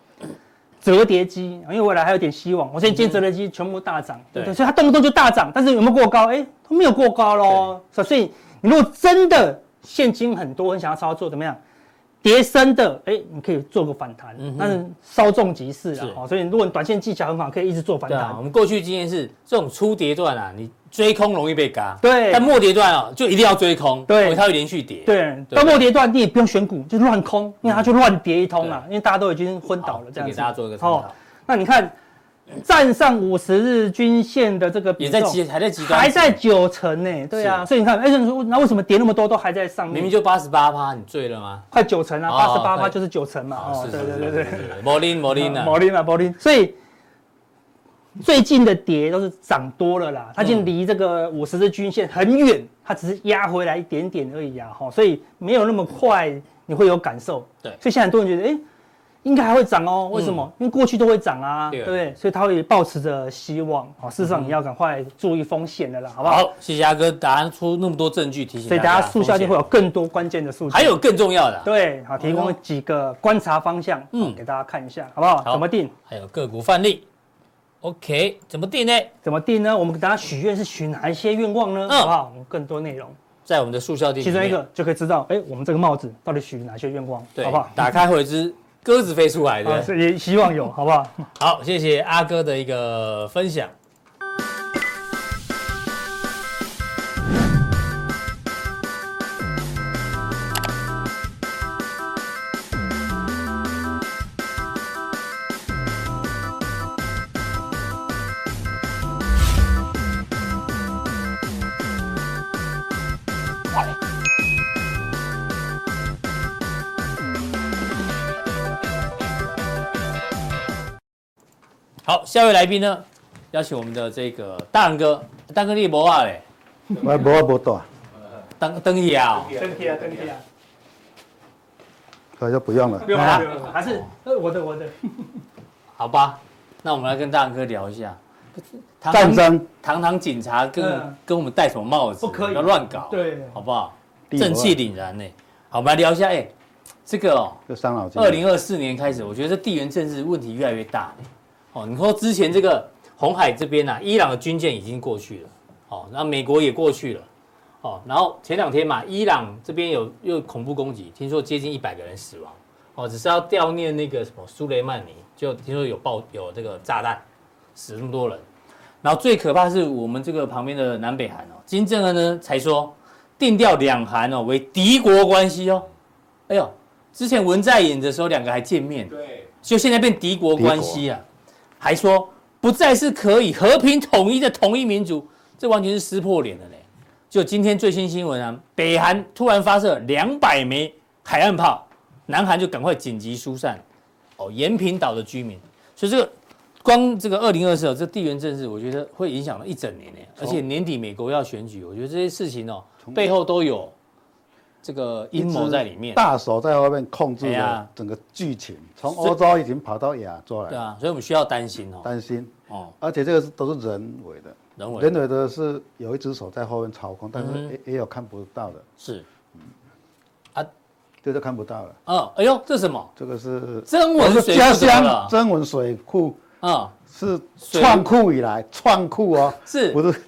[SPEAKER 2] 折叠机，因为未来还有点希望。我现在今天折叠机全部大涨，
[SPEAKER 1] 对
[SPEAKER 2] 对，所以它动不动就大涨，但是有没有过高？哎，它没有过高喽。所以你如果真的现金很多，很想要操作，怎么样？跌升的，哎，你可以做个反弹
[SPEAKER 1] 嗯，
[SPEAKER 2] 但是稍纵即逝
[SPEAKER 1] 是。
[SPEAKER 2] 了。哦，所以如果你短线技巧很好，可以一直做反
[SPEAKER 1] 弹。啊，我。们过去经验是这种初跌段啊，你追空容易被嘎，
[SPEAKER 2] 对。
[SPEAKER 1] 但末跌段啊，就一定要追空，
[SPEAKER 2] 对。
[SPEAKER 1] 因为它会连续跌，，
[SPEAKER 2] 对，
[SPEAKER 1] 对。
[SPEAKER 2] 到末跌段你也不用选股，就乱空，因为它就乱跌一通了，因为大家都已经昏倒了这样子。
[SPEAKER 1] 给大家做一个参考，
[SPEAKER 2] 那你看，站上五十日均线的这个
[SPEAKER 1] 也在极还在极端，
[SPEAKER 2] 还在九成呢，对啊，所以你看，哎，你说那为什么跌那么多都还在上面？
[SPEAKER 1] 明明就八十八趴，你醉了吗？
[SPEAKER 2] 快九成啊，
[SPEAKER 1] 哦
[SPEAKER 2] 八十八趴就是九成嘛，哦，
[SPEAKER 1] 是
[SPEAKER 2] 对对对对。
[SPEAKER 1] 摩林摩林啊，
[SPEAKER 2] 毛利嘛，摩林，所以最近的跌都是涨多了啦，它已经离这个五十日均线很远，它只是压回来一点点而已啊，哈，所以没有那么快你会有感受。
[SPEAKER 1] 对
[SPEAKER 2] 所以现在很多人觉得，哎，应该还会涨哦。为什么？嗯、因为过去都会涨啊，对，不对？所以他会抱持着希望。哦，事实上你要赶快注意风险的啦，好不好？
[SPEAKER 1] 好，谢谢阿哥，答案出那么多证据提醒。
[SPEAKER 2] 所以大家速效定会有更多关键的数据，
[SPEAKER 1] 还有更重要的。
[SPEAKER 2] 对，好，提供几个观察方向，嗯，给大家看一下，好不好？好，怎么定？
[SPEAKER 1] 还有个股范例。OK，怎么定呢？
[SPEAKER 2] 怎么定呢？我们给大家许愿是许哪一些愿望呢？嗯、好不好？我们更多内容
[SPEAKER 1] 在我们的速效店，
[SPEAKER 2] 其中一个就可以知道，哎，我们这个帽子到底许哪些愿望，
[SPEAKER 1] 对
[SPEAKER 2] 好不好？
[SPEAKER 1] 打开会有一只鸽子飞出来的，
[SPEAKER 2] 所以希望有，好不好？
[SPEAKER 1] 好，谢谢阿哥的一个分享。下一位来宾呢，邀请我们的这个大仁哥，大哥你无啊嘞？
[SPEAKER 3] 我无啊无大。
[SPEAKER 1] 登登一啊？
[SPEAKER 2] 登一啊登一啊。
[SPEAKER 3] 那就不用了。
[SPEAKER 2] 不用了，还是我的我的。
[SPEAKER 1] 好吧，那我们来跟大仁哥聊一下。
[SPEAKER 3] 战争。
[SPEAKER 1] 堂堂警察跟跟我们戴什么帽子？
[SPEAKER 2] 不可以，
[SPEAKER 1] 要乱搞。
[SPEAKER 2] 对，
[SPEAKER 1] 好不好？正气凛然呢。好，我们来聊一下。哎，这个哦，
[SPEAKER 3] 就三老。
[SPEAKER 1] 二零二四年开始，我觉得这地缘政治问题越来越大。哦，你说之前这个红海这边啊，伊朗的军舰已经过去了，哦，那美国也过去了，哦，然后前两天嘛，伊朗这边有又恐怖攻击，听说接近一百个人死亡，哦，只是要悼念那个什么苏雷曼尼，就听说有爆有这个炸弹，死那么多人，然后最可怕是我们这个旁边的南北韩哦，金正恩呢才说定调两韩哦为敌国关系哦，哎呦，之前文在寅的时候两个还见面，对，就现在变敌国关系啊。还说不再是可以和平统一的统一民族，这完全是撕破脸了嘞！就今天最新新闻啊，北韩突然发射两百枚海岸炮，南韩就赶快紧急疏散哦，延平岛的居民。所以这个光这个二零二四这地缘政治，我觉得会影响了一整年呢。而且年底美国要选举，我觉得这些事情哦背后都有。这个阴谋在里面，
[SPEAKER 3] 大手在外面控制了整个剧情，从欧洲已经跑到亚洲来。
[SPEAKER 1] 对啊，所以我们需要担心哦，
[SPEAKER 3] 担心。哦。而且这个是都是人为的，人为人为的是有一只手在后面操控，但是也也有看不到的。是，啊，这就看不到了。
[SPEAKER 1] 嗯，哎呦，这是什么？
[SPEAKER 3] 这个是
[SPEAKER 1] 曾文水库。
[SPEAKER 3] 家乡曾文水库。啊，是创库以来创库哦，
[SPEAKER 1] 是。
[SPEAKER 3] 不是？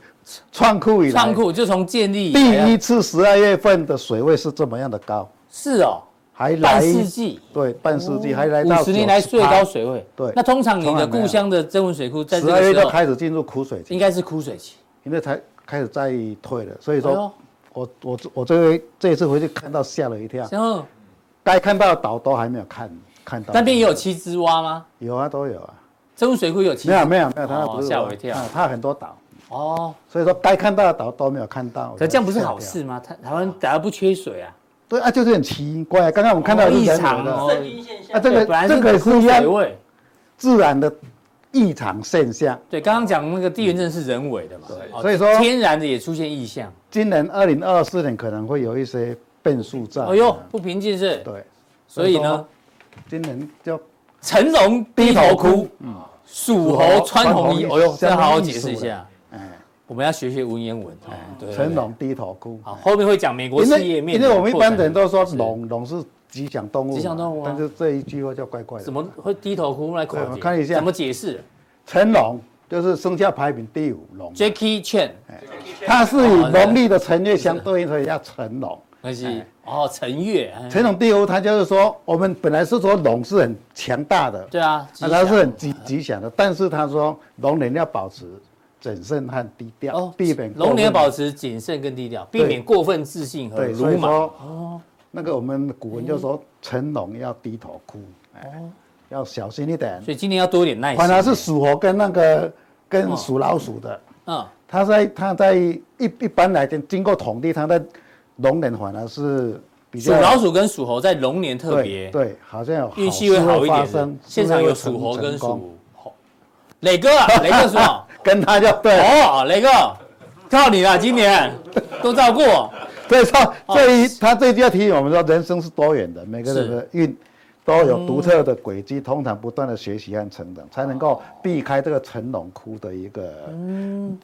[SPEAKER 3] 创库以来，
[SPEAKER 1] 创库就从建立
[SPEAKER 3] 第一次十二月份的水位是这么样的高，
[SPEAKER 1] 是哦，
[SPEAKER 3] 还来
[SPEAKER 1] 半世纪，
[SPEAKER 3] 对，半世纪还来到
[SPEAKER 1] 五十年来最高水位，对。那通常你的故乡的增文水库在十二月就
[SPEAKER 3] 开始进入枯水期，
[SPEAKER 1] 应该是枯水期，
[SPEAKER 3] 因为才开始在退了，所以说，我我我这回这一次回去看到吓了一跳，该看到的岛都还没有看看到。
[SPEAKER 1] 那边也有七只蛙吗？
[SPEAKER 3] 有啊，都有啊。
[SPEAKER 1] 增文水库有七？
[SPEAKER 3] 没有没有没有，它不是
[SPEAKER 1] 吓我一跳，
[SPEAKER 3] 它很多岛。哦，所以说该看到的岛都没有看到，
[SPEAKER 1] 可这样不是好事吗？台台湾反而不缺水啊？
[SPEAKER 3] 对啊，就是很奇怪。刚刚我们看到异常的，
[SPEAKER 1] 啊，这个这个是水位
[SPEAKER 3] 自然的异常现象。
[SPEAKER 1] 对，刚刚讲那个地缘政治是人为的嘛？对，所以说天然的也出现异象。
[SPEAKER 3] 今年二零二四年可能会有一些变数在。哎
[SPEAKER 1] 呦，不平静是？
[SPEAKER 3] 对，
[SPEAKER 1] 所以呢，
[SPEAKER 3] 今年就
[SPEAKER 1] 成龙低头哭，嗯，蜀侯穿红衣。哎呦，这样好好解释一下。我们要学学文言文。
[SPEAKER 3] 对，成龙低头哭。
[SPEAKER 1] 好，后面会讲美国事业面。
[SPEAKER 3] 因为我们一般人都说龙龙是吉祥动物，吉祥动物。但是这一句话就怪怪的。
[SPEAKER 1] 怎么会低头哭？来，我们看一下怎么解释。
[SPEAKER 3] 成龙就是生肖排名第五龙。
[SPEAKER 1] Jackie Chan，
[SPEAKER 3] 他是以农历的辰月相对应，所以叫成龙。
[SPEAKER 1] 那是哦，辰月。
[SPEAKER 3] 成龙第五，他就是说，我们本来是说龙是很强大的，
[SPEAKER 1] 对啊，
[SPEAKER 3] 那他是很吉吉祥的，但是他说龙人要保持。谨慎和低调哦，避免
[SPEAKER 1] 龙年保持谨慎跟低调，避免过分自信和鲁莽。
[SPEAKER 3] 哦，那个我们古文就说成龙要低头哭，哦，要小心一点。
[SPEAKER 1] 所以今年要多一点耐心。
[SPEAKER 3] 反而是属猴跟那个跟属老鼠的，嗯，他在他在一一般来讲经过统计，他在龙年反而是比较。
[SPEAKER 1] 属老鼠跟属猴在龙年特别
[SPEAKER 3] 对，好像有
[SPEAKER 1] 运气会好一点。现场有属猴跟属猴，磊哥啊，磊哥说。
[SPEAKER 3] 跟他就对
[SPEAKER 1] 哦，雷哥，靠你了，今 年都照顾。
[SPEAKER 3] 所以说这一他这一句要提醒我们说，人生是多元的，每个人的运都有独特的轨迹，通常不断的学习和成长，才能够避开这个成龙窟的一个嗯，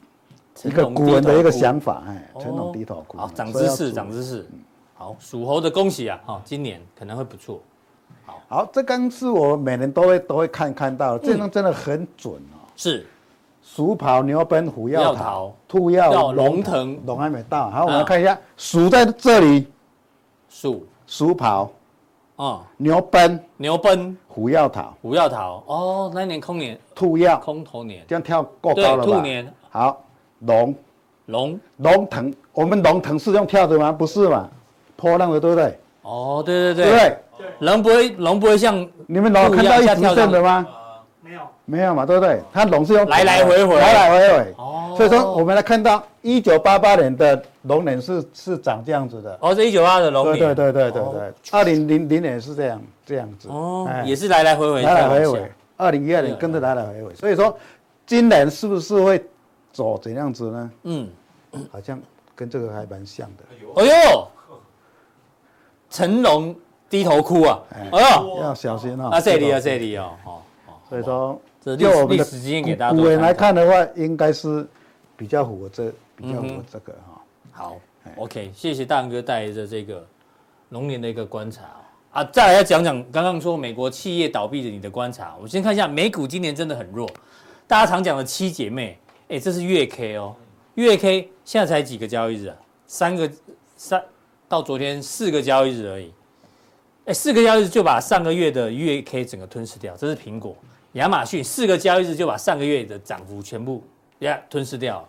[SPEAKER 3] 一个古人的一个想法，哎，成龙低头窟。
[SPEAKER 1] 好，长知识，长知识。好，属猴的恭喜啊，哈，今年可能会不错。
[SPEAKER 3] 好，好，这刚是我每年都会都会看看到，这张真的很准哦。
[SPEAKER 1] 是。
[SPEAKER 3] 鼠跑牛奔虎要逃，兔要龙腾，龙还没到。好，我们来看一下，鼠在这里，
[SPEAKER 1] 鼠
[SPEAKER 3] 鼠跑，啊，牛奔
[SPEAKER 1] 牛奔，
[SPEAKER 3] 虎要逃，
[SPEAKER 1] 虎要逃。哦，那年空年，
[SPEAKER 3] 兔要
[SPEAKER 1] 空头年，
[SPEAKER 3] 这样跳过高了吧？
[SPEAKER 1] 兔年。
[SPEAKER 3] 好，龙
[SPEAKER 1] 龙
[SPEAKER 3] 龙腾，我们龙腾是用跳的吗？不是嘛？波浪的对不对？
[SPEAKER 1] 哦，对对对，对，龙不会龙不会像
[SPEAKER 3] 你们龙看到一直跳的吗？没有嘛，对不对？它龙是用
[SPEAKER 1] 来来回回，
[SPEAKER 3] 来来回回。哦。所以说，我们来看到一九八八年的龙年是是长这样子的。
[SPEAKER 1] 哦，是一九八的龙年。
[SPEAKER 3] 对对对对对对。二零零零年是这样这样子。
[SPEAKER 1] 哦。也是来来回回。
[SPEAKER 3] 来来回回。二零一二年跟着来来回回。所以说，今年是不是会走怎样子呢？嗯。好像跟这个还蛮像的。
[SPEAKER 1] 哎呦。成龙低头哭啊！哎呦，
[SPEAKER 3] 要小心哦。
[SPEAKER 1] 啊，这里啊，这里哦。
[SPEAKER 3] 所以说。就我们的古人来看的话，应该是比较符合这比较符合这个哈。
[SPEAKER 1] 好，OK，谢谢大仁哥带来的这个龙年的一个观察啊。再来要讲讲刚刚说美国企业倒闭的你的观察。我们先看一下美股今年真的很弱，大家常讲的七姐妹，哎，这是月 K 哦，月 K 现在才几个交易日啊？三个三到昨天四个交易日而已，哎，四个交易日就把上个月的月 K 整个吞噬掉，这是苹果。亚马逊四个交易日就把上个月的涨幅全部呀吞噬掉，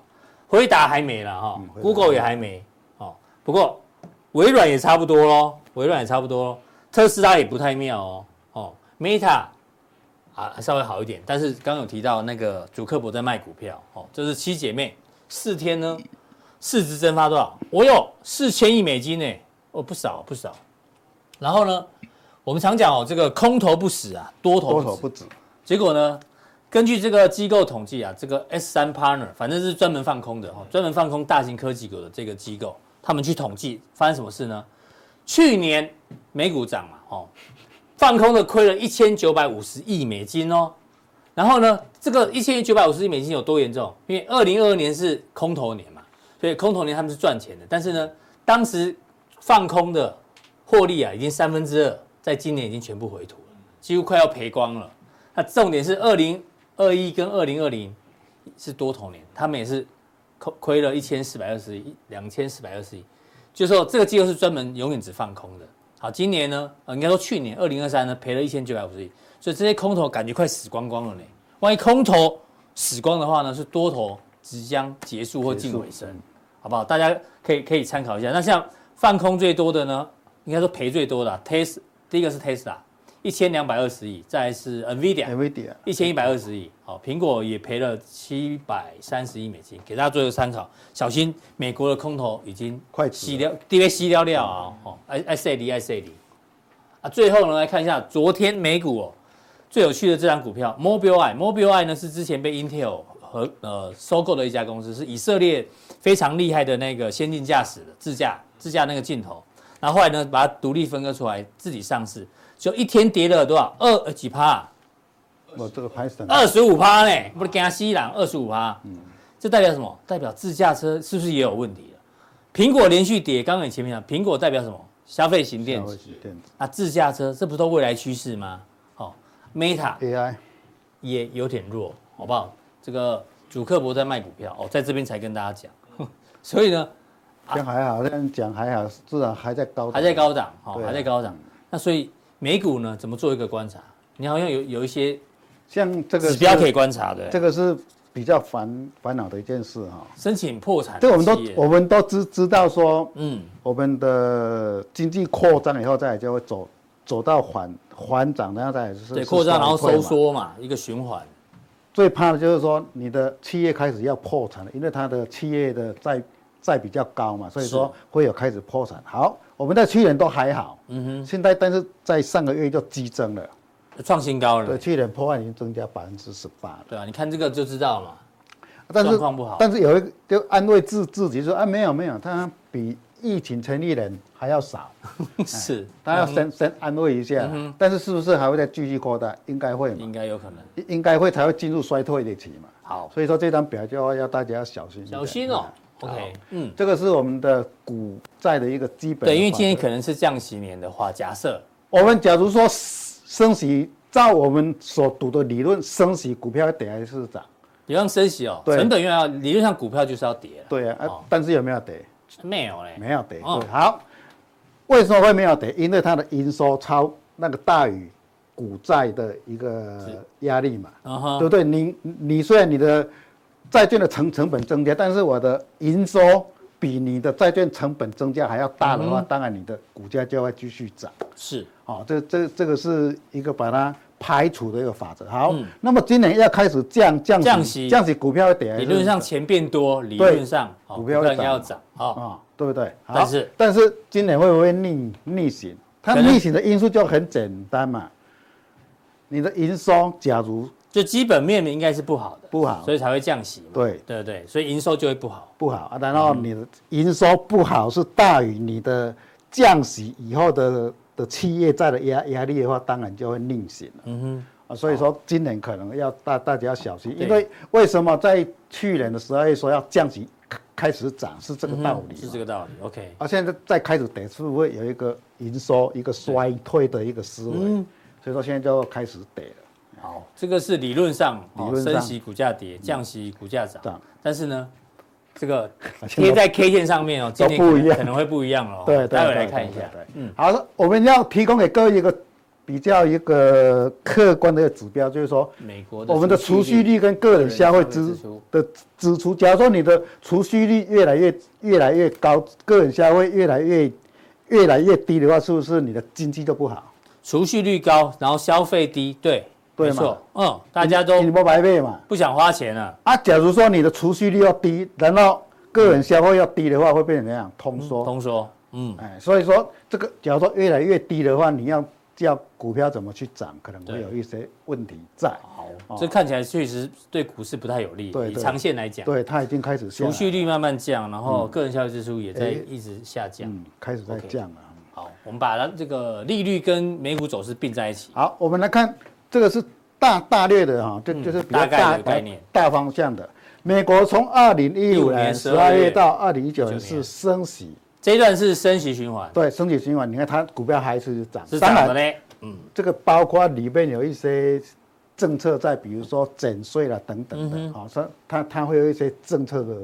[SPEAKER 1] 辉达还没了哈，Google 也还没哦。不过微软也差不多喽，微软也差不多，特斯拉也不太妙哦哦，Meta 啊稍微好一点，但是刚有提到那个主克伯在卖股票哦，这是七姐妹四天呢市值蒸发多少？我有四千亿美金呢，哦不少不少。然后呢，我们常讲哦，这个空头不死啊，多头不止。结果呢？根据这个机构统计啊，这个 S 三 Partner 反正是专门放空的哈，专门放空大型科技股的这个机构，他们去统计发生什么事呢？去年美股涨嘛，哦，放空的亏了一千九百五十亿美金哦。然后呢，这个一千九百五十亿美金有多严重？因为二零二二年是空头年嘛，所以空头年他们是赚钱的。但是呢，当时放空的获利啊，已经三分之二，在今年已经全部回吐了，几乎快要赔光了。那重点是二零二一跟二零二零是多头年，他们也是亏亏了一千四百二十亿，两千四百二十亿，就是说这个机构是专门永远只放空的。好，今年呢，呃，应该说去年二零二三呢赔了一千九百五十亿，所以这些空头感觉快死光光了呢。万一空头死光的话呢，是多头即将结束或近尾声，好不好？大家可以可以参考一下。那像放空最多的呢，应该说赔最多的啊，Tesla，第一个是 Tesla。一千两百二十亿，再来是 NVIDIA，NVIDIA 一千一百二十亿，好，苹果也赔了七百三十亿美金，给大家做一个参考，小心美国的空头已经快吸掉，跌被吸掉掉啊，哦，爱爱塞离爱塞离，啊，最后呢来看一下昨天美股哦，最有趣的这张股票 Mobileye，Mobileye 呢是之前被 Intel 和呃收购的一家公司，是以色列非常厉害的那个先进驾驶的自驾自驾那个镜头，然后后来呢把它独立分割出来自己上市。就一天跌了多少？二几趴？
[SPEAKER 3] 我这个拍什？
[SPEAKER 1] 二十五趴呢？不是惊西朗二十五趴？嗯，这代表什么？代表自驾车是不是也有问题了？苹果连续跌，刚刚你前面讲，苹果代表什么？消费型电子。型电子。啊，自驾车这不都未来趋势吗？好，Meta
[SPEAKER 3] AI
[SPEAKER 1] 也有点弱，好不好？这个祖克伯在卖股票哦，在这边才跟大家讲，所以呢，
[SPEAKER 3] 讲还好，这样讲还好，至少还在高，
[SPEAKER 1] 还在高档，好，还在高档。那所以。美股呢，怎么做一个观察？你好像有有一些
[SPEAKER 3] 像这个
[SPEAKER 1] 指标可以观察的，
[SPEAKER 3] 这个是比较烦烦恼的一件事哈。
[SPEAKER 1] 申请破产，
[SPEAKER 3] 这我们都我们都知知道说，嗯，我们的经济扩张以后，再来就会走走到缓缓涨，然后再来就是
[SPEAKER 1] 对扩张，然后收缩嘛，一个循环。
[SPEAKER 3] 最怕的就是说你的企业开始要破产了，因为它的企业的债债比较高嘛，所以说会有开始破产。好。我们在去年都还好，嗯哼，现在但是在上个月就激增了，
[SPEAKER 1] 创新高了。
[SPEAKER 3] 对，去年破案已经增加百分之十八了。
[SPEAKER 1] 对啊，你看这个就知道嘛。
[SPEAKER 3] 但是状况不好。但是有一个就安慰自自己说啊，没有没有，它比疫情成立人还要少，
[SPEAKER 1] 是，
[SPEAKER 3] 他要先先安慰一下，但是是不是还会再继续扩大？应该会，
[SPEAKER 1] 应该有可能，
[SPEAKER 3] 应该会才会进入衰退的期嘛。
[SPEAKER 1] 好，
[SPEAKER 3] 所以说这张表就要要大家要小心，
[SPEAKER 1] 小心哦。OK，嗯，
[SPEAKER 3] 这个是我们的股债的一个基本。
[SPEAKER 1] 对，因为今天可能是降息年的话，假设
[SPEAKER 3] 我们假如说升息，照我们所读的理论，升息股票要跌还是涨？
[SPEAKER 1] 你用升息哦，成本又要，理论上股票就是要跌。
[SPEAKER 3] 对啊，但是有没有跌？
[SPEAKER 1] 没有嘞，
[SPEAKER 3] 没有跌。对，好，为什么会没有跌？因为它的营收超那个大于股债的一个压力嘛，对不对？你你虽然你的。债券的成成本增加，但是我的营收比你的债券成本增加还要大的话，嗯、当然你的股价就会继续涨。
[SPEAKER 1] 是，
[SPEAKER 3] 哦，这这这个是一个把它排除的一个法则。好，嗯、那么今年要开始降降降息，降息股票会跌。
[SPEAKER 1] 理论上钱变多，理论上股票要涨，啊、
[SPEAKER 3] 哦，对不对？
[SPEAKER 1] 但是
[SPEAKER 3] 但是今年会不会逆逆行？它逆行的因素就很简单嘛，你的营收假如。
[SPEAKER 1] 就基本面应该是不好的，
[SPEAKER 3] 不好，
[SPEAKER 1] 所以才会降息
[SPEAKER 3] 嘛。
[SPEAKER 1] 对对对，所以营收就会不好，
[SPEAKER 3] 不好啊。然后你的营收不好是大于你的降息以后的的企业债的压压力的话，当然就会逆行了。嗯哼啊，所以说今年可能要大大家要小心，因为为什么在去年的十二月说要降息开始涨是这个道理，
[SPEAKER 1] 是这个道理。OK，
[SPEAKER 3] 啊，现在再开始跌，是不是会有一个营收一个衰退的一个思维？嗯所以说现在就开始跌了。
[SPEAKER 1] 好，这个是理论上，升息股价跌，降息股价涨。但是呢，这个贴在 K 线上面哦，今天不一样，可能会不一样哦。
[SPEAKER 3] 对，待会
[SPEAKER 1] 来看一下。
[SPEAKER 3] 嗯，好，我们要提供给各位一个比较一个客观的指标，就是说，美国我们的储蓄率跟个人消费支的支出，假如说你的储蓄率越来越越来越高，个人消费越来越越来越低的话，是不是你的经济就不好？
[SPEAKER 1] 储蓄率高，然后消费低，对。对嘛？嗯，大家都
[SPEAKER 3] 你不白费嘛？
[SPEAKER 1] 不想花钱了
[SPEAKER 3] 啊！假如说你的储蓄率要低，然后个人消费要低的话，会变成怎样？通缩。
[SPEAKER 1] 通缩。嗯。
[SPEAKER 3] 哎，所以说这个，假如说越来越低的话，你要叫股票怎么去涨，可能会有一些问题在。
[SPEAKER 1] 好，这看起来确实对股市不太有利。对。以长线来讲。
[SPEAKER 3] 对，它已经开始
[SPEAKER 1] 储蓄率慢慢降，然后个人消费支出也在一直下降。嗯，
[SPEAKER 3] 开始在降了。
[SPEAKER 1] 好，我们把它这个利率跟美股走势并在一起。
[SPEAKER 3] 好，我们来看这个是。大大略的哈，这就是比较大概念、大方向的。美国从二零一五年十二月到二零一九年是升息，
[SPEAKER 1] 这一段是升息循环。
[SPEAKER 3] 对，升息循环，你看它股票还是涨，
[SPEAKER 1] 是涨的嘞。嗯，
[SPEAKER 3] 这个包括里面有一些政策在，比如说减税了等等的，好，所以它它会有一些政策的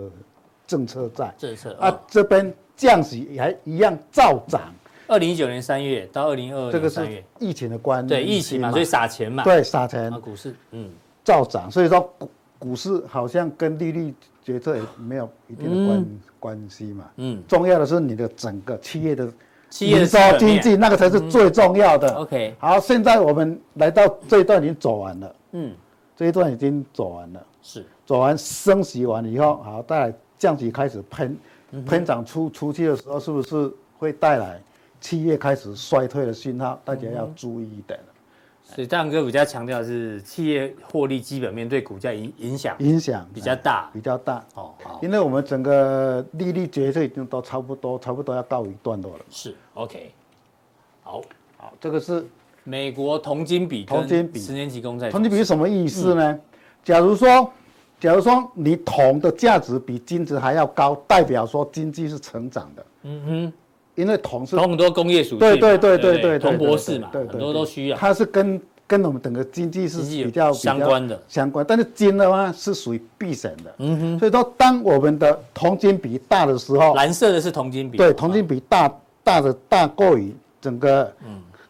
[SPEAKER 3] 政策在。
[SPEAKER 1] 政策
[SPEAKER 3] 啊，这边降息还一样照涨。
[SPEAKER 1] 二零一九年三月到二零二二年三月，
[SPEAKER 3] 疫情的关，
[SPEAKER 1] 对疫情嘛，所以撒钱嘛，
[SPEAKER 3] 对撒钱，
[SPEAKER 1] 股市嗯。
[SPEAKER 3] 照涨，所以说股股市好像跟利率决策也没有一定的关、嗯、关系嘛，嗯，重要的是你的整个企业的营收经济那个才是最重要的。
[SPEAKER 1] OK，
[SPEAKER 3] 好，现在我们来到这一段已经走完了，嗯，这一段已经走完了，
[SPEAKER 1] 是。
[SPEAKER 3] 走完升息完以后，好，再来降息开始喷喷涨出出去的时候，是不是会带来？企业开始衰退的信号，大家要注意一点。
[SPEAKER 1] 所以大哥比较强调的是企业获利基本面对股价影影响
[SPEAKER 3] 影响
[SPEAKER 1] 比较大，
[SPEAKER 3] 比较大哦。好，因为我们整个利率决策已经都差不多，差不多要告一段落了。
[SPEAKER 1] 是 OK，好，
[SPEAKER 3] 好，这个是
[SPEAKER 1] 美国铜金比，
[SPEAKER 3] 铜金比
[SPEAKER 1] 十年期公债，
[SPEAKER 3] 铜金比是什么意思呢？假如说，假如说你铜的价值比金子还要高，代表说经济是成长的。嗯哼。因为铜是
[SPEAKER 1] 很多工业属性，
[SPEAKER 3] 对对对对对，
[SPEAKER 1] 铜博士嘛，很多都需要。
[SPEAKER 3] 它是跟跟我们整个经济是比较
[SPEAKER 1] 相关的，
[SPEAKER 3] 相关。但是金的话是属于避险的，嗯哼。所以说，当我们的铜金比大的时候，
[SPEAKER 1] 蓝色的是铜金比，
[SPEAKER 3] 对，铜金比大大的大过于整个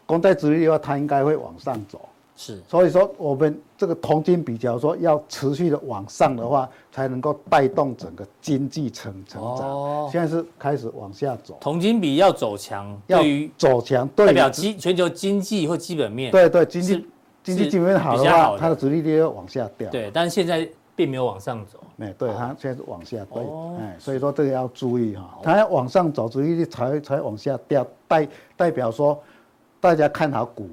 [SPEAKER 3] 公债殖利率的话，它应该会往上走。
[SPEAKER 1] 是，
[SPEAKER 3] 所以说我们这个铜金比，假如说要持续的往上的话，才能够带动整个经济成成长。哦，现在是开始往下走。
[SPEAKER 1] 铜金比要走强，
[SPEAKER 3] 要走强，代表
[SPEAKER 1] 基全球经济或基本面。
[SPEAKER 3] 对对，经济经济基本面好的话，它的殖利率要往下掉。
[SPEAKER 1] 对，但是现在并没有往上走。
[SPEAKER 3] 哎，对，它现在是往下对，哎，所以说这个要注意哈，它要往上走，殖利率才才往下掉，代代表说大家看好股。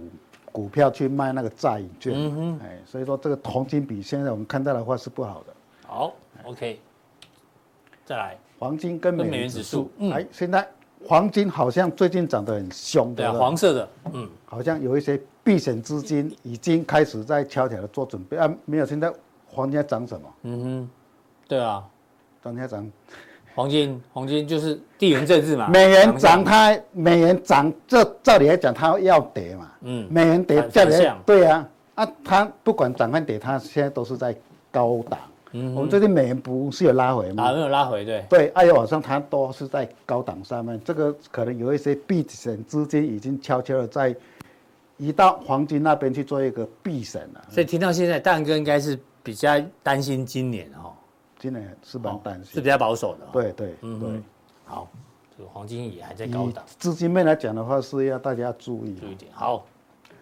[SPEAKER 3] 股票去卖那个债券，哎，所以说这个黄金比现在我们看到的话是不好的。
[SPEAKER 1] 好，OK，再来，
[SPEAKER 3] 黄金跟美元指数，哎，现在黄金好像最近涨得很凶，
[SPEAKER 1] 对啊，黄色的，嗯，
[SPEAKER 3] 好像有一些避险资金已经开始在悄悄的做准备啊。没有，现在黄金在涨什么？
[SPEAKER 1] 嗯哼，对啊，
[SPEAKER 3] 涨在涨。
[SPEAKER 1] 黄金，黄金就是地缘政治嘛。
[SPEAKER 3] 美元涨，它美元涨，这照理来讲它要跌嘛。嗯，美元跌，这里对啊，啊，它不管涨跟跌，它现在都是在高档。嗯，我们最近美元不是有拉回吗？
[SPEAKER 1] 啊，没有拉回，对。
[SPEAKER 3] 对，二月往上它都是在高档上面，这个可能有一些避险资金已经悄悄的在移到黄金那边去做一个避险了。
[SPEAKER 1] 所以听到现在，蛋哥应该是比较担心今年哈。
[SPEAKER 3] 今年是蛮担心，
[SPEAKER 1] 是比较保守的。
[SPEAKER 3] 对对，
[SPEAKER 1] 嗯对。好，这个黄金也还在高档。
[SPEAKER 3] 资金面来讲的话，是要大家注意。
[SPEAKER 1] 注意点。好，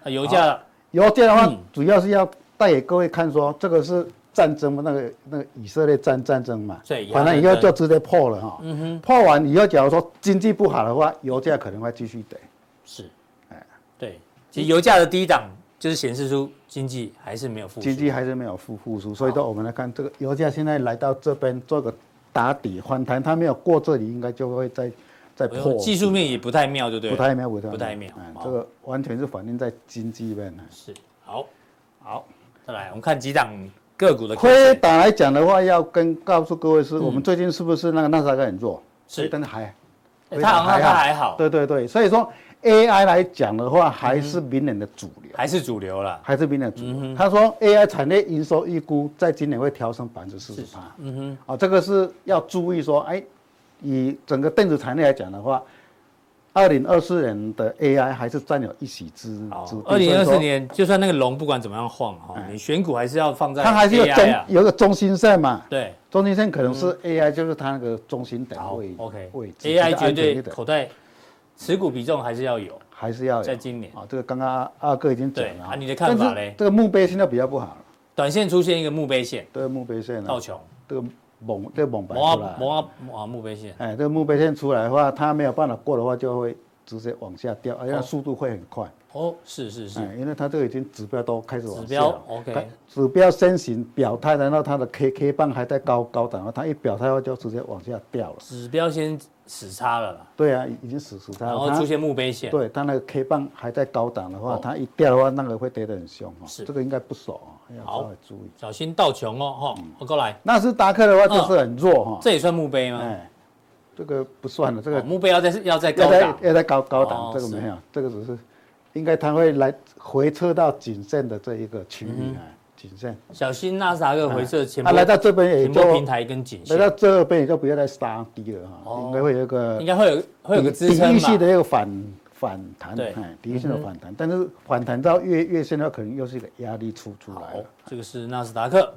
[SPEAKER 1] 油价，
[SPEAKER 3] 油价的话，主要是要带给各位看说，这个是战争嘛，那个那个以色列战战争嘛。
[SPEAKER 1] 对。
[SPEAKER 3] 反正以后就直接破了哈。嗯哼。破完以后，假如说经济不好的话，油价可能会继续跌。
[SPEAKER 1] 是。哎，对。其实油价的低档。就是显示出经济还是没有复苏，
[SPEAKER 3] 经济还是没有复复苏，所以说我们来看这个油价现在来到这边做个打底反弹，它没有过这里，应该就会再再破。
[SPEAKER 1] 技术面也不太妙，对不对？
[SPEAKER 3] 不太妙，不太
[SPEAKER 1] 不太妙。
[SPEAKER 3] 这个完全是反映在经济面。
[SPEAKER 1] 是，好，好，再来我们看几档个股的
[SPEAKER 3] 亏档来讲的话，要跟告诉各位是我们最近是不是那个纳斯达克很弱？
[SPEAKER 1] 是，
[SPEAKER 3] 但是还，
[SPEAKER 1] 它好像还好。
[SPEAKER 3] 对对对，所以说。AI 来讲的话，还是明年的主流，
[SPEAKER 1] 还是主流了，
[SPEAKER 3] 还是明年的主流。他说 AI 产业营收预估在今年会调升百分之四十八。嗯哼，啊，这个是要注意说，哎，以整个电子产业来讲的话，二零二四年的 AI 还是占有一席之之。
[SPEAKER 1] 二零二四年就算那个龙不管怎么样晃哈，你选股还是要放在
[SPEAKER 3] 它还是有中有个中心线嘛。
[SPEAKER 1] 对，
[SPEAKER 3] 中心线可能是 AI，就是它那个中心点位。
[SPEAKER 1] OK，
[SPEAKER 3] 位置
[SPEAKER 1] AI 绝对口袋。持股比重还是要有，
[SPEAKER 3] 还是要有。
[SPEAKER 1] 在今年。
[SPEAKER 3] 啊，这个刚刚阿哥已经讲了。
[SPEAKER 1] 啊，你的看法嘞？
[SPEAKER 3] 这个墓碑现在比较不好了，
[SPEAKER 1] 短线出现一个墓碑线，
[SPEAKER 3] 这个墓碑线
[SPEAKER 1] 道琼，
[SPEAKER 3] 这个猛，这个猛白出来，
[SPEAKER 1] 猛啊猛啊墓碑线，
[SPEAKER 3] 哎，这个墓碑线出来的话，它没有办法过的话，就会直接往下掉，而且速度会很快。
[SPEAKER 1] 哦，是是是，
[SPEAKER 3] 因为它这个已经指标都开始往下，
[SPEAKER 1] 指标 OK，
[SPEAKER 3] 指标先行表态，然后它的 K K 棒还在高高档，然后它一表态的话就直接往下掉了。
[SPEAKER 1] 指标先死叉了啦。
[SPEAKER 3] 对啊，已经死死叉了。
[SPEAKER 1] 然后出现墓碑线。
[SPEAKER 3] 对，它那个 K 棒还在高档的话，它一掉的话，那个会跌得很凶哈。是，这个应该不熟啊，要稍微注意。
[SPEAKER 1] 小心道琼哦，哈，我过来。
[SPEAKER 3] 纳斯达克的话就是很弱哈。
[SPEAKER 1] 这也算墓碑吗？
[SPEAKER 3] 哎，这个不算了，这个
[SPEAKER 1] 墓碑要在要在高档，
[SPEAKER 3] 要在高高档，这个没有，这个只是。应该它会来回撤到颈线的这一个区域啊，颈线。
[SPEAKER 1] 小心纳斯达克回撤前
[SPEAKER 3] 啊，来到这边也就
[SPEAKER 1] 平台跟颈线。
[SPEAKER 3] 来到这边也就不要再杀低了哈，应该会有一个，
[SPEAKER 1] 应该会有会有个支撑
[SPEAKER 3] 嘛。底的一个反反弹，对，第一性的反弹，但是反弹到月月线的话，可能又是一个压力出出来了。
[SPEAKER 1] 这个是纳斯达克。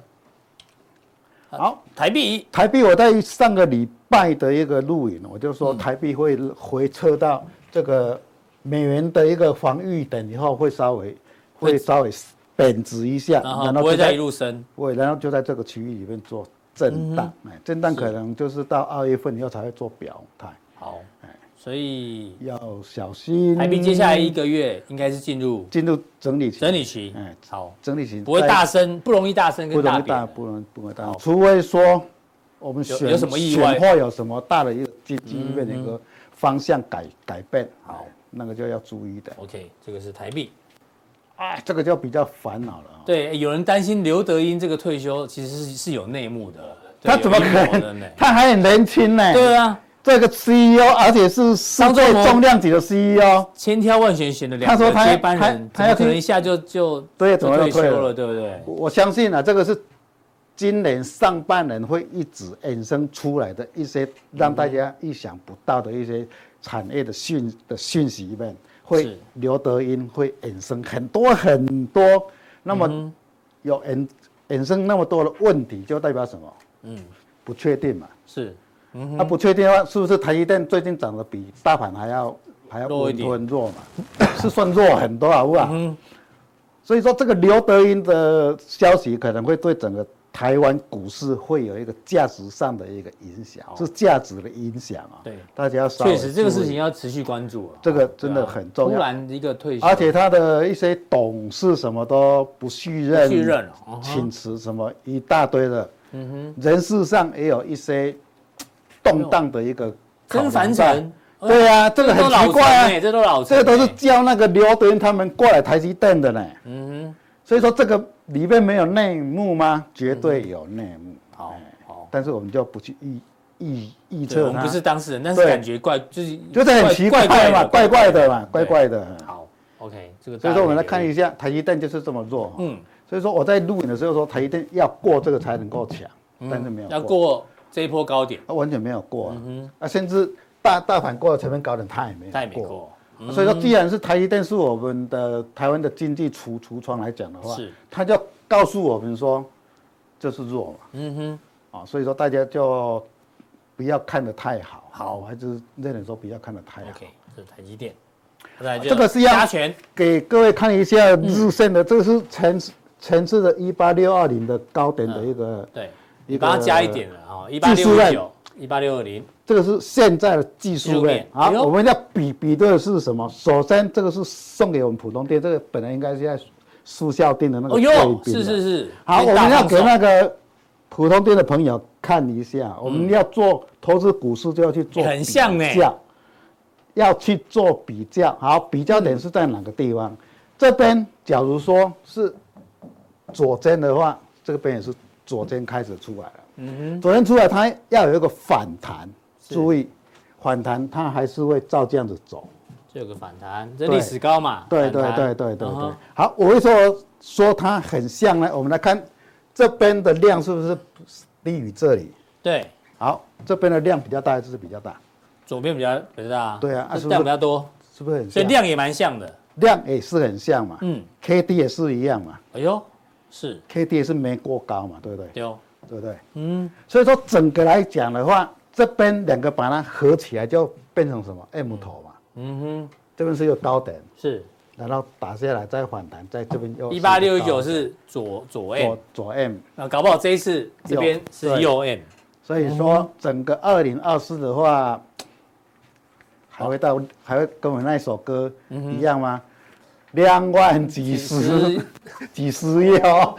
[SPEAKER 3] 好，
[SPEAKER 1] 台币，
[SPEAKER 3] 台币，我在上个礼拜的一个录影，我就说台币会回撤到这个。美元的一个防御等以后会稍微会稍微贬值一下，
[SPEAKER 1] 然后不会再一路升，
[SPEAKER 3] 会，然后就在这个区域里面做震荡，哎，震荡可能就是到二月份以后才会做表态。
[SPEAKER 1] 好，哎，所以
[SPEAKER 3] 要小心。
[SPEAKER 1] 台币接下来一个月应该是进入
[SPEAKER 3] 进入整理期，
[SPEAKER 1] 整理期，
[SPEAKER 3] 哎，
[SPEAKER 1] 好，
[SPEAKER 3] 整理期
[SPEAKER 1] 不会大升，不容易大升，
[SPEAKER 3] 不容易大，不容易不会大，除非说我们选
[SPEAKER 1] 有什么意外，
[SPEAKER 3] 或有什么大的一个经济面的一个方向改改变，好。那个就要注意的。
[SPEAKER 1] OK，这个是台币，
[SPEAKER 3] 啊，这个就比较烦恼了。
[SPEAKER 1] 对，有人担心刘德英这个退休其实是是有内幕的。
[SPEAKER 3] 他怎么可能？他还很年轻呢。
[SPEAKER 1] 对啊，
[SPEAKER 3] 这个 CEO，而且是世界重量级的 CEO，
[SPEAKER 1] 千挑万选选的两个接班人，他要可能一下就就对，怎么退休了，对不对？
[SPEAKER 3] 我相信啊，这个是今年上半年会一直衍生出来的一些让大家意想不到的一些。产业的讯的讯息里面，会刘德英会衍生很多很多，那么有衍衍生那么多的问题，就代表什么？嗯，不确定嘛。
[SPEAKER 1] 是，嗯，
[SPEAKER 3] 那不确定的话，是不是台积电最近涨得比大盘还要还要
[SPEAKER 1] 弱一点？
[SPEAKER 3] 弱嘛，是算弱很多，好不好？嗯，所以说这个刘德英的消息可能会对整个。台湾股市会有一个价值上的一个影响，是价值的影响啊。
[SPEAKER 1] 对，
[SPEAKER 3] 大家要确
[SPEAKER 1] 实这个事情要持续关注啊。
[SPEAKER 3] 这个真的很重要。
[SPEAKER 1] 突然一个退休，
[SPEAKER 3] 而且他的一些董事什么都不续任，
[SPEAKER 1] 续任
[SPEAKER 3] 请辞什么一大堆的。嗯哼，人事上也有一些动荡的一个。
[SPEAKER 1] 曾凡成
[SPEAKER 3] 对啊，这个很奇怪啊，
[SPEAKER 1] 这都老
[SPEAKER 3] 这都是叫那个刘德英他们过来台积电的呢。嗯哼，所以说这个里面没有内幕吗？绝对有内幕。好，好，但是我们就不去预预预测。
[SPEAKER 1] 我们不是当事人，但是感觉怪，就是
[SPEAKER 3] 就是很奇怪嘛，怪怪的嘛，怪怪的。
[SPEAKER 1] 好，OK，这个。
[SPEAKER 3] 所以说我们来看一下台积电就是这么弱。嗯，所以说我在录影的时候说台积电要过这个才能够强，但是没有
[SPEAKER 1] 要过这一波高点，
[SPEAKER 3] 完全没有过。啊，甚至。大大盘过了成分高点，它也没过，没过嗯、所以说，既然是台积电是我们的台湾的经济橱橱窗来讲的话，是。它就告诉我们说，就是弱嘛。嗯哼，啊，所以说大家就不要看得太好，好，还是那人说不要看得太好。
[SPEAKER 1] OK，这是台积电，这个是要
[SPEAKER 3] 给各位看一下日线的，嗯、这个是前前次的一八六二零的高点的一个，
[SPEAKER 1] 嗯、对，你把它加一点了啊，一八六九。一八六二零，
[SPEAKER 3] 这个是现在的技术面。啊，我们要比比对的是什么？首先，这个是送给我们普通店，这个本来应该是在速效店的那个。
[SPEAKER 1] 是是是。
[SPEAKER 3] 好，我们要给那个普通店的朋友看一下。我们要做投资股市，就要去做
[SPEAKER 1] 很像呢，
[SPEAKER 3] 要去做比较。好，比较点是在哪个地方？这边假如说是左肩的话，这个边也是左肩开始出来了。嗯哼，左肩出来，它要有一个反弹，注意，反弹它还是会照这样子走，
[SPEAKER 1] 这有个反弹，这历史高嘛？
[SPEAKER 3] 对对对对对对。好，我会说说它很像呢。我们来看这边的量是不是低于这里？
[SPEAKER 1] 对。
[SPEAKER 3] 好，这边的量比较大还是比较大？
[SPEAKER 1] 左边比较比较大。
[SPEAKER 3] 对啊，
[SPEAKER 1] 量比较多，
[SPEAKER 3] 是不是很像？
[SPEAKER 1] 所以量也蛮像的，
[SPEAKER 3] 量也是很像嘛。嗯，K D 也是一样嘛。
[SPEAKER 1] 哎呦，是
[SPEAKER 3] K D 也是没过高嘛，对不对？
[SPEAKER 1] 对。
[SPEAKER 3] 对不对？嗯，所以说整个来讲的话，这边两个把它合起来就变成什么？M 头嘛。嗯哼，这边是一个高点，
[SPEAKER 1] 是，
[SPEAKER 3] 然后打下来再反弹，在这边又
[SPEAKER 1] 一八六一九是左左 M，
[SPEAKER 3] 左 M，
[SPEAKER 1] 那搞不好这一次这边是右 M，
[SPEAKER 3] 所以说整个二零二四的话，还会到还会跟我们那首歌一样吗？两万几十几十。亿哦，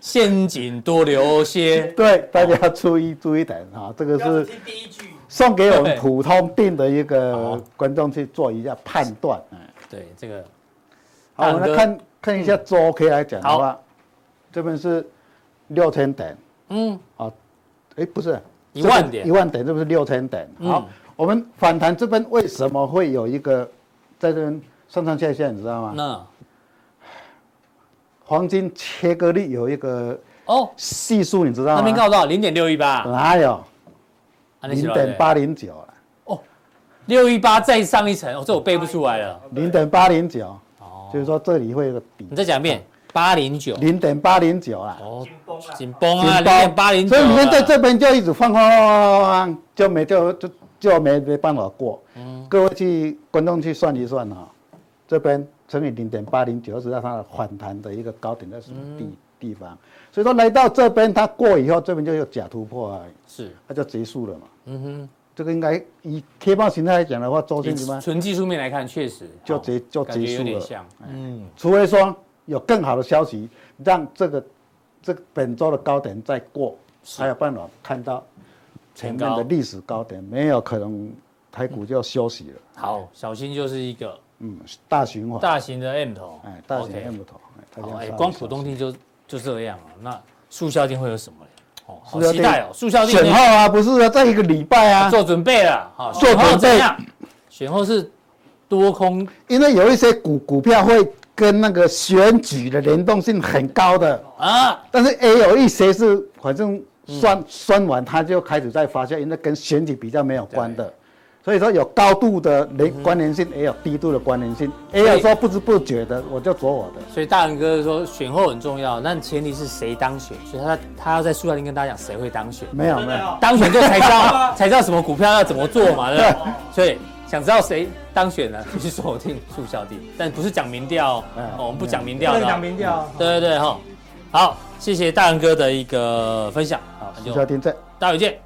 [SPEAKER 1] 陷阱多留些。
[SPEAKER 3] 对，大家注意注意点啊，这个是送给我们普通病的一个观众去做一下判断。
[SPEAKER 1] 对，这个
[SPEAKER 3] 好，我们来看看一下周 K 来讲的话，这边是六千点，嗯，啊，哎，不是。
[SPEAKER 1] 一万点，
[SPEAKER 3] 一万点，这不是六千点。好，我们反弹这边为什么会有一个在这边？上上下下，你知道吗？那黄金切割率有一个哦系数，你知道吗？
[SPEAKER 1] 那边告诉多少？零点六一八。
[SPEAKER 3] 哪有？零点八零九了。
[SPEAKER 1] 哦，六一八再上一层，哦，这我背不出来了。
[SPEAKER 3] 零点八零九。哦，就是说这里会有个底。
[SPEAKER 1] 你再讲一遍。八零九。
[SPEAKER 3] 零点八零九啊。
[SPEAKER 1] 哦，紧绷啊，零点八零九。
[SPEAKER 3] 所以你们在这边就一直放放放放放，就没就就就没没办法过。嗯。各位去观众去算一算啊。这边乘以零点八零九，知道它的反弹的一个高点在什么地地方？所以说来到这边，它过以后，这边就有假突破啊，是，它就结束了嘛。嗯哼，这个应该以 K 棒形态来讲的话，周线什么？
[SPEAKER 1] 纯技术面来看，确实
[SPEAKER 3] 就结就结束了。嗯，除非说有更好的消息，让这个这个本周的高点再过，才有办法看到前面的历史高点，没有可能台股就要休息了。
[SPEAKER 1] 好，小心就是一个。
[SPEAKER 3] 嗯，大循环，
[SPEAKER 1] 大型的 M 头，
[SPEAKER 3] 哎，大型 M 头，
[SPEAKER 1] 哎，光普通錠就就这样啊。那速效定会有什么嘞？哦，好期待哦，速效錠
[SPEAKER 3] 选后啊，不是啊，在一个礼拜啊，
[SPEAKER 1] 做准备了，好，做准备。选后是多空，
[SPEAKER 3] 因为有一些股股票会跟那个选举的联动性很高的啊，但是也有一些是反正算算完，它就开始在发酵，因为跟选举比较没有关的。所以说有高度的连关联性，也有低度的关联性，也有说不知不觉的我就做我的。
[SPEAKER 1] 所以大仁哥说选后很重要，但前提是谁当选，所以他他要在速效錠跟大家讲谁会当选。
[SPEAKER 3] 没有没有，
[SPEAKER 1] 当选就才知道 才知道什么股票要怎么做嘛，对不对？所 以想知道谁当选了，就去锁定速效錠，但不是讲民调哦，我们不讲民调的。
[SPEAKER 2] 讲民调。
[SPEAKER 1] 对对对哈，好，谢谢大仁哥的一个分享。
[SPEAKER 3] 好，速效錠在，
[SPEAKER 1] 待会见。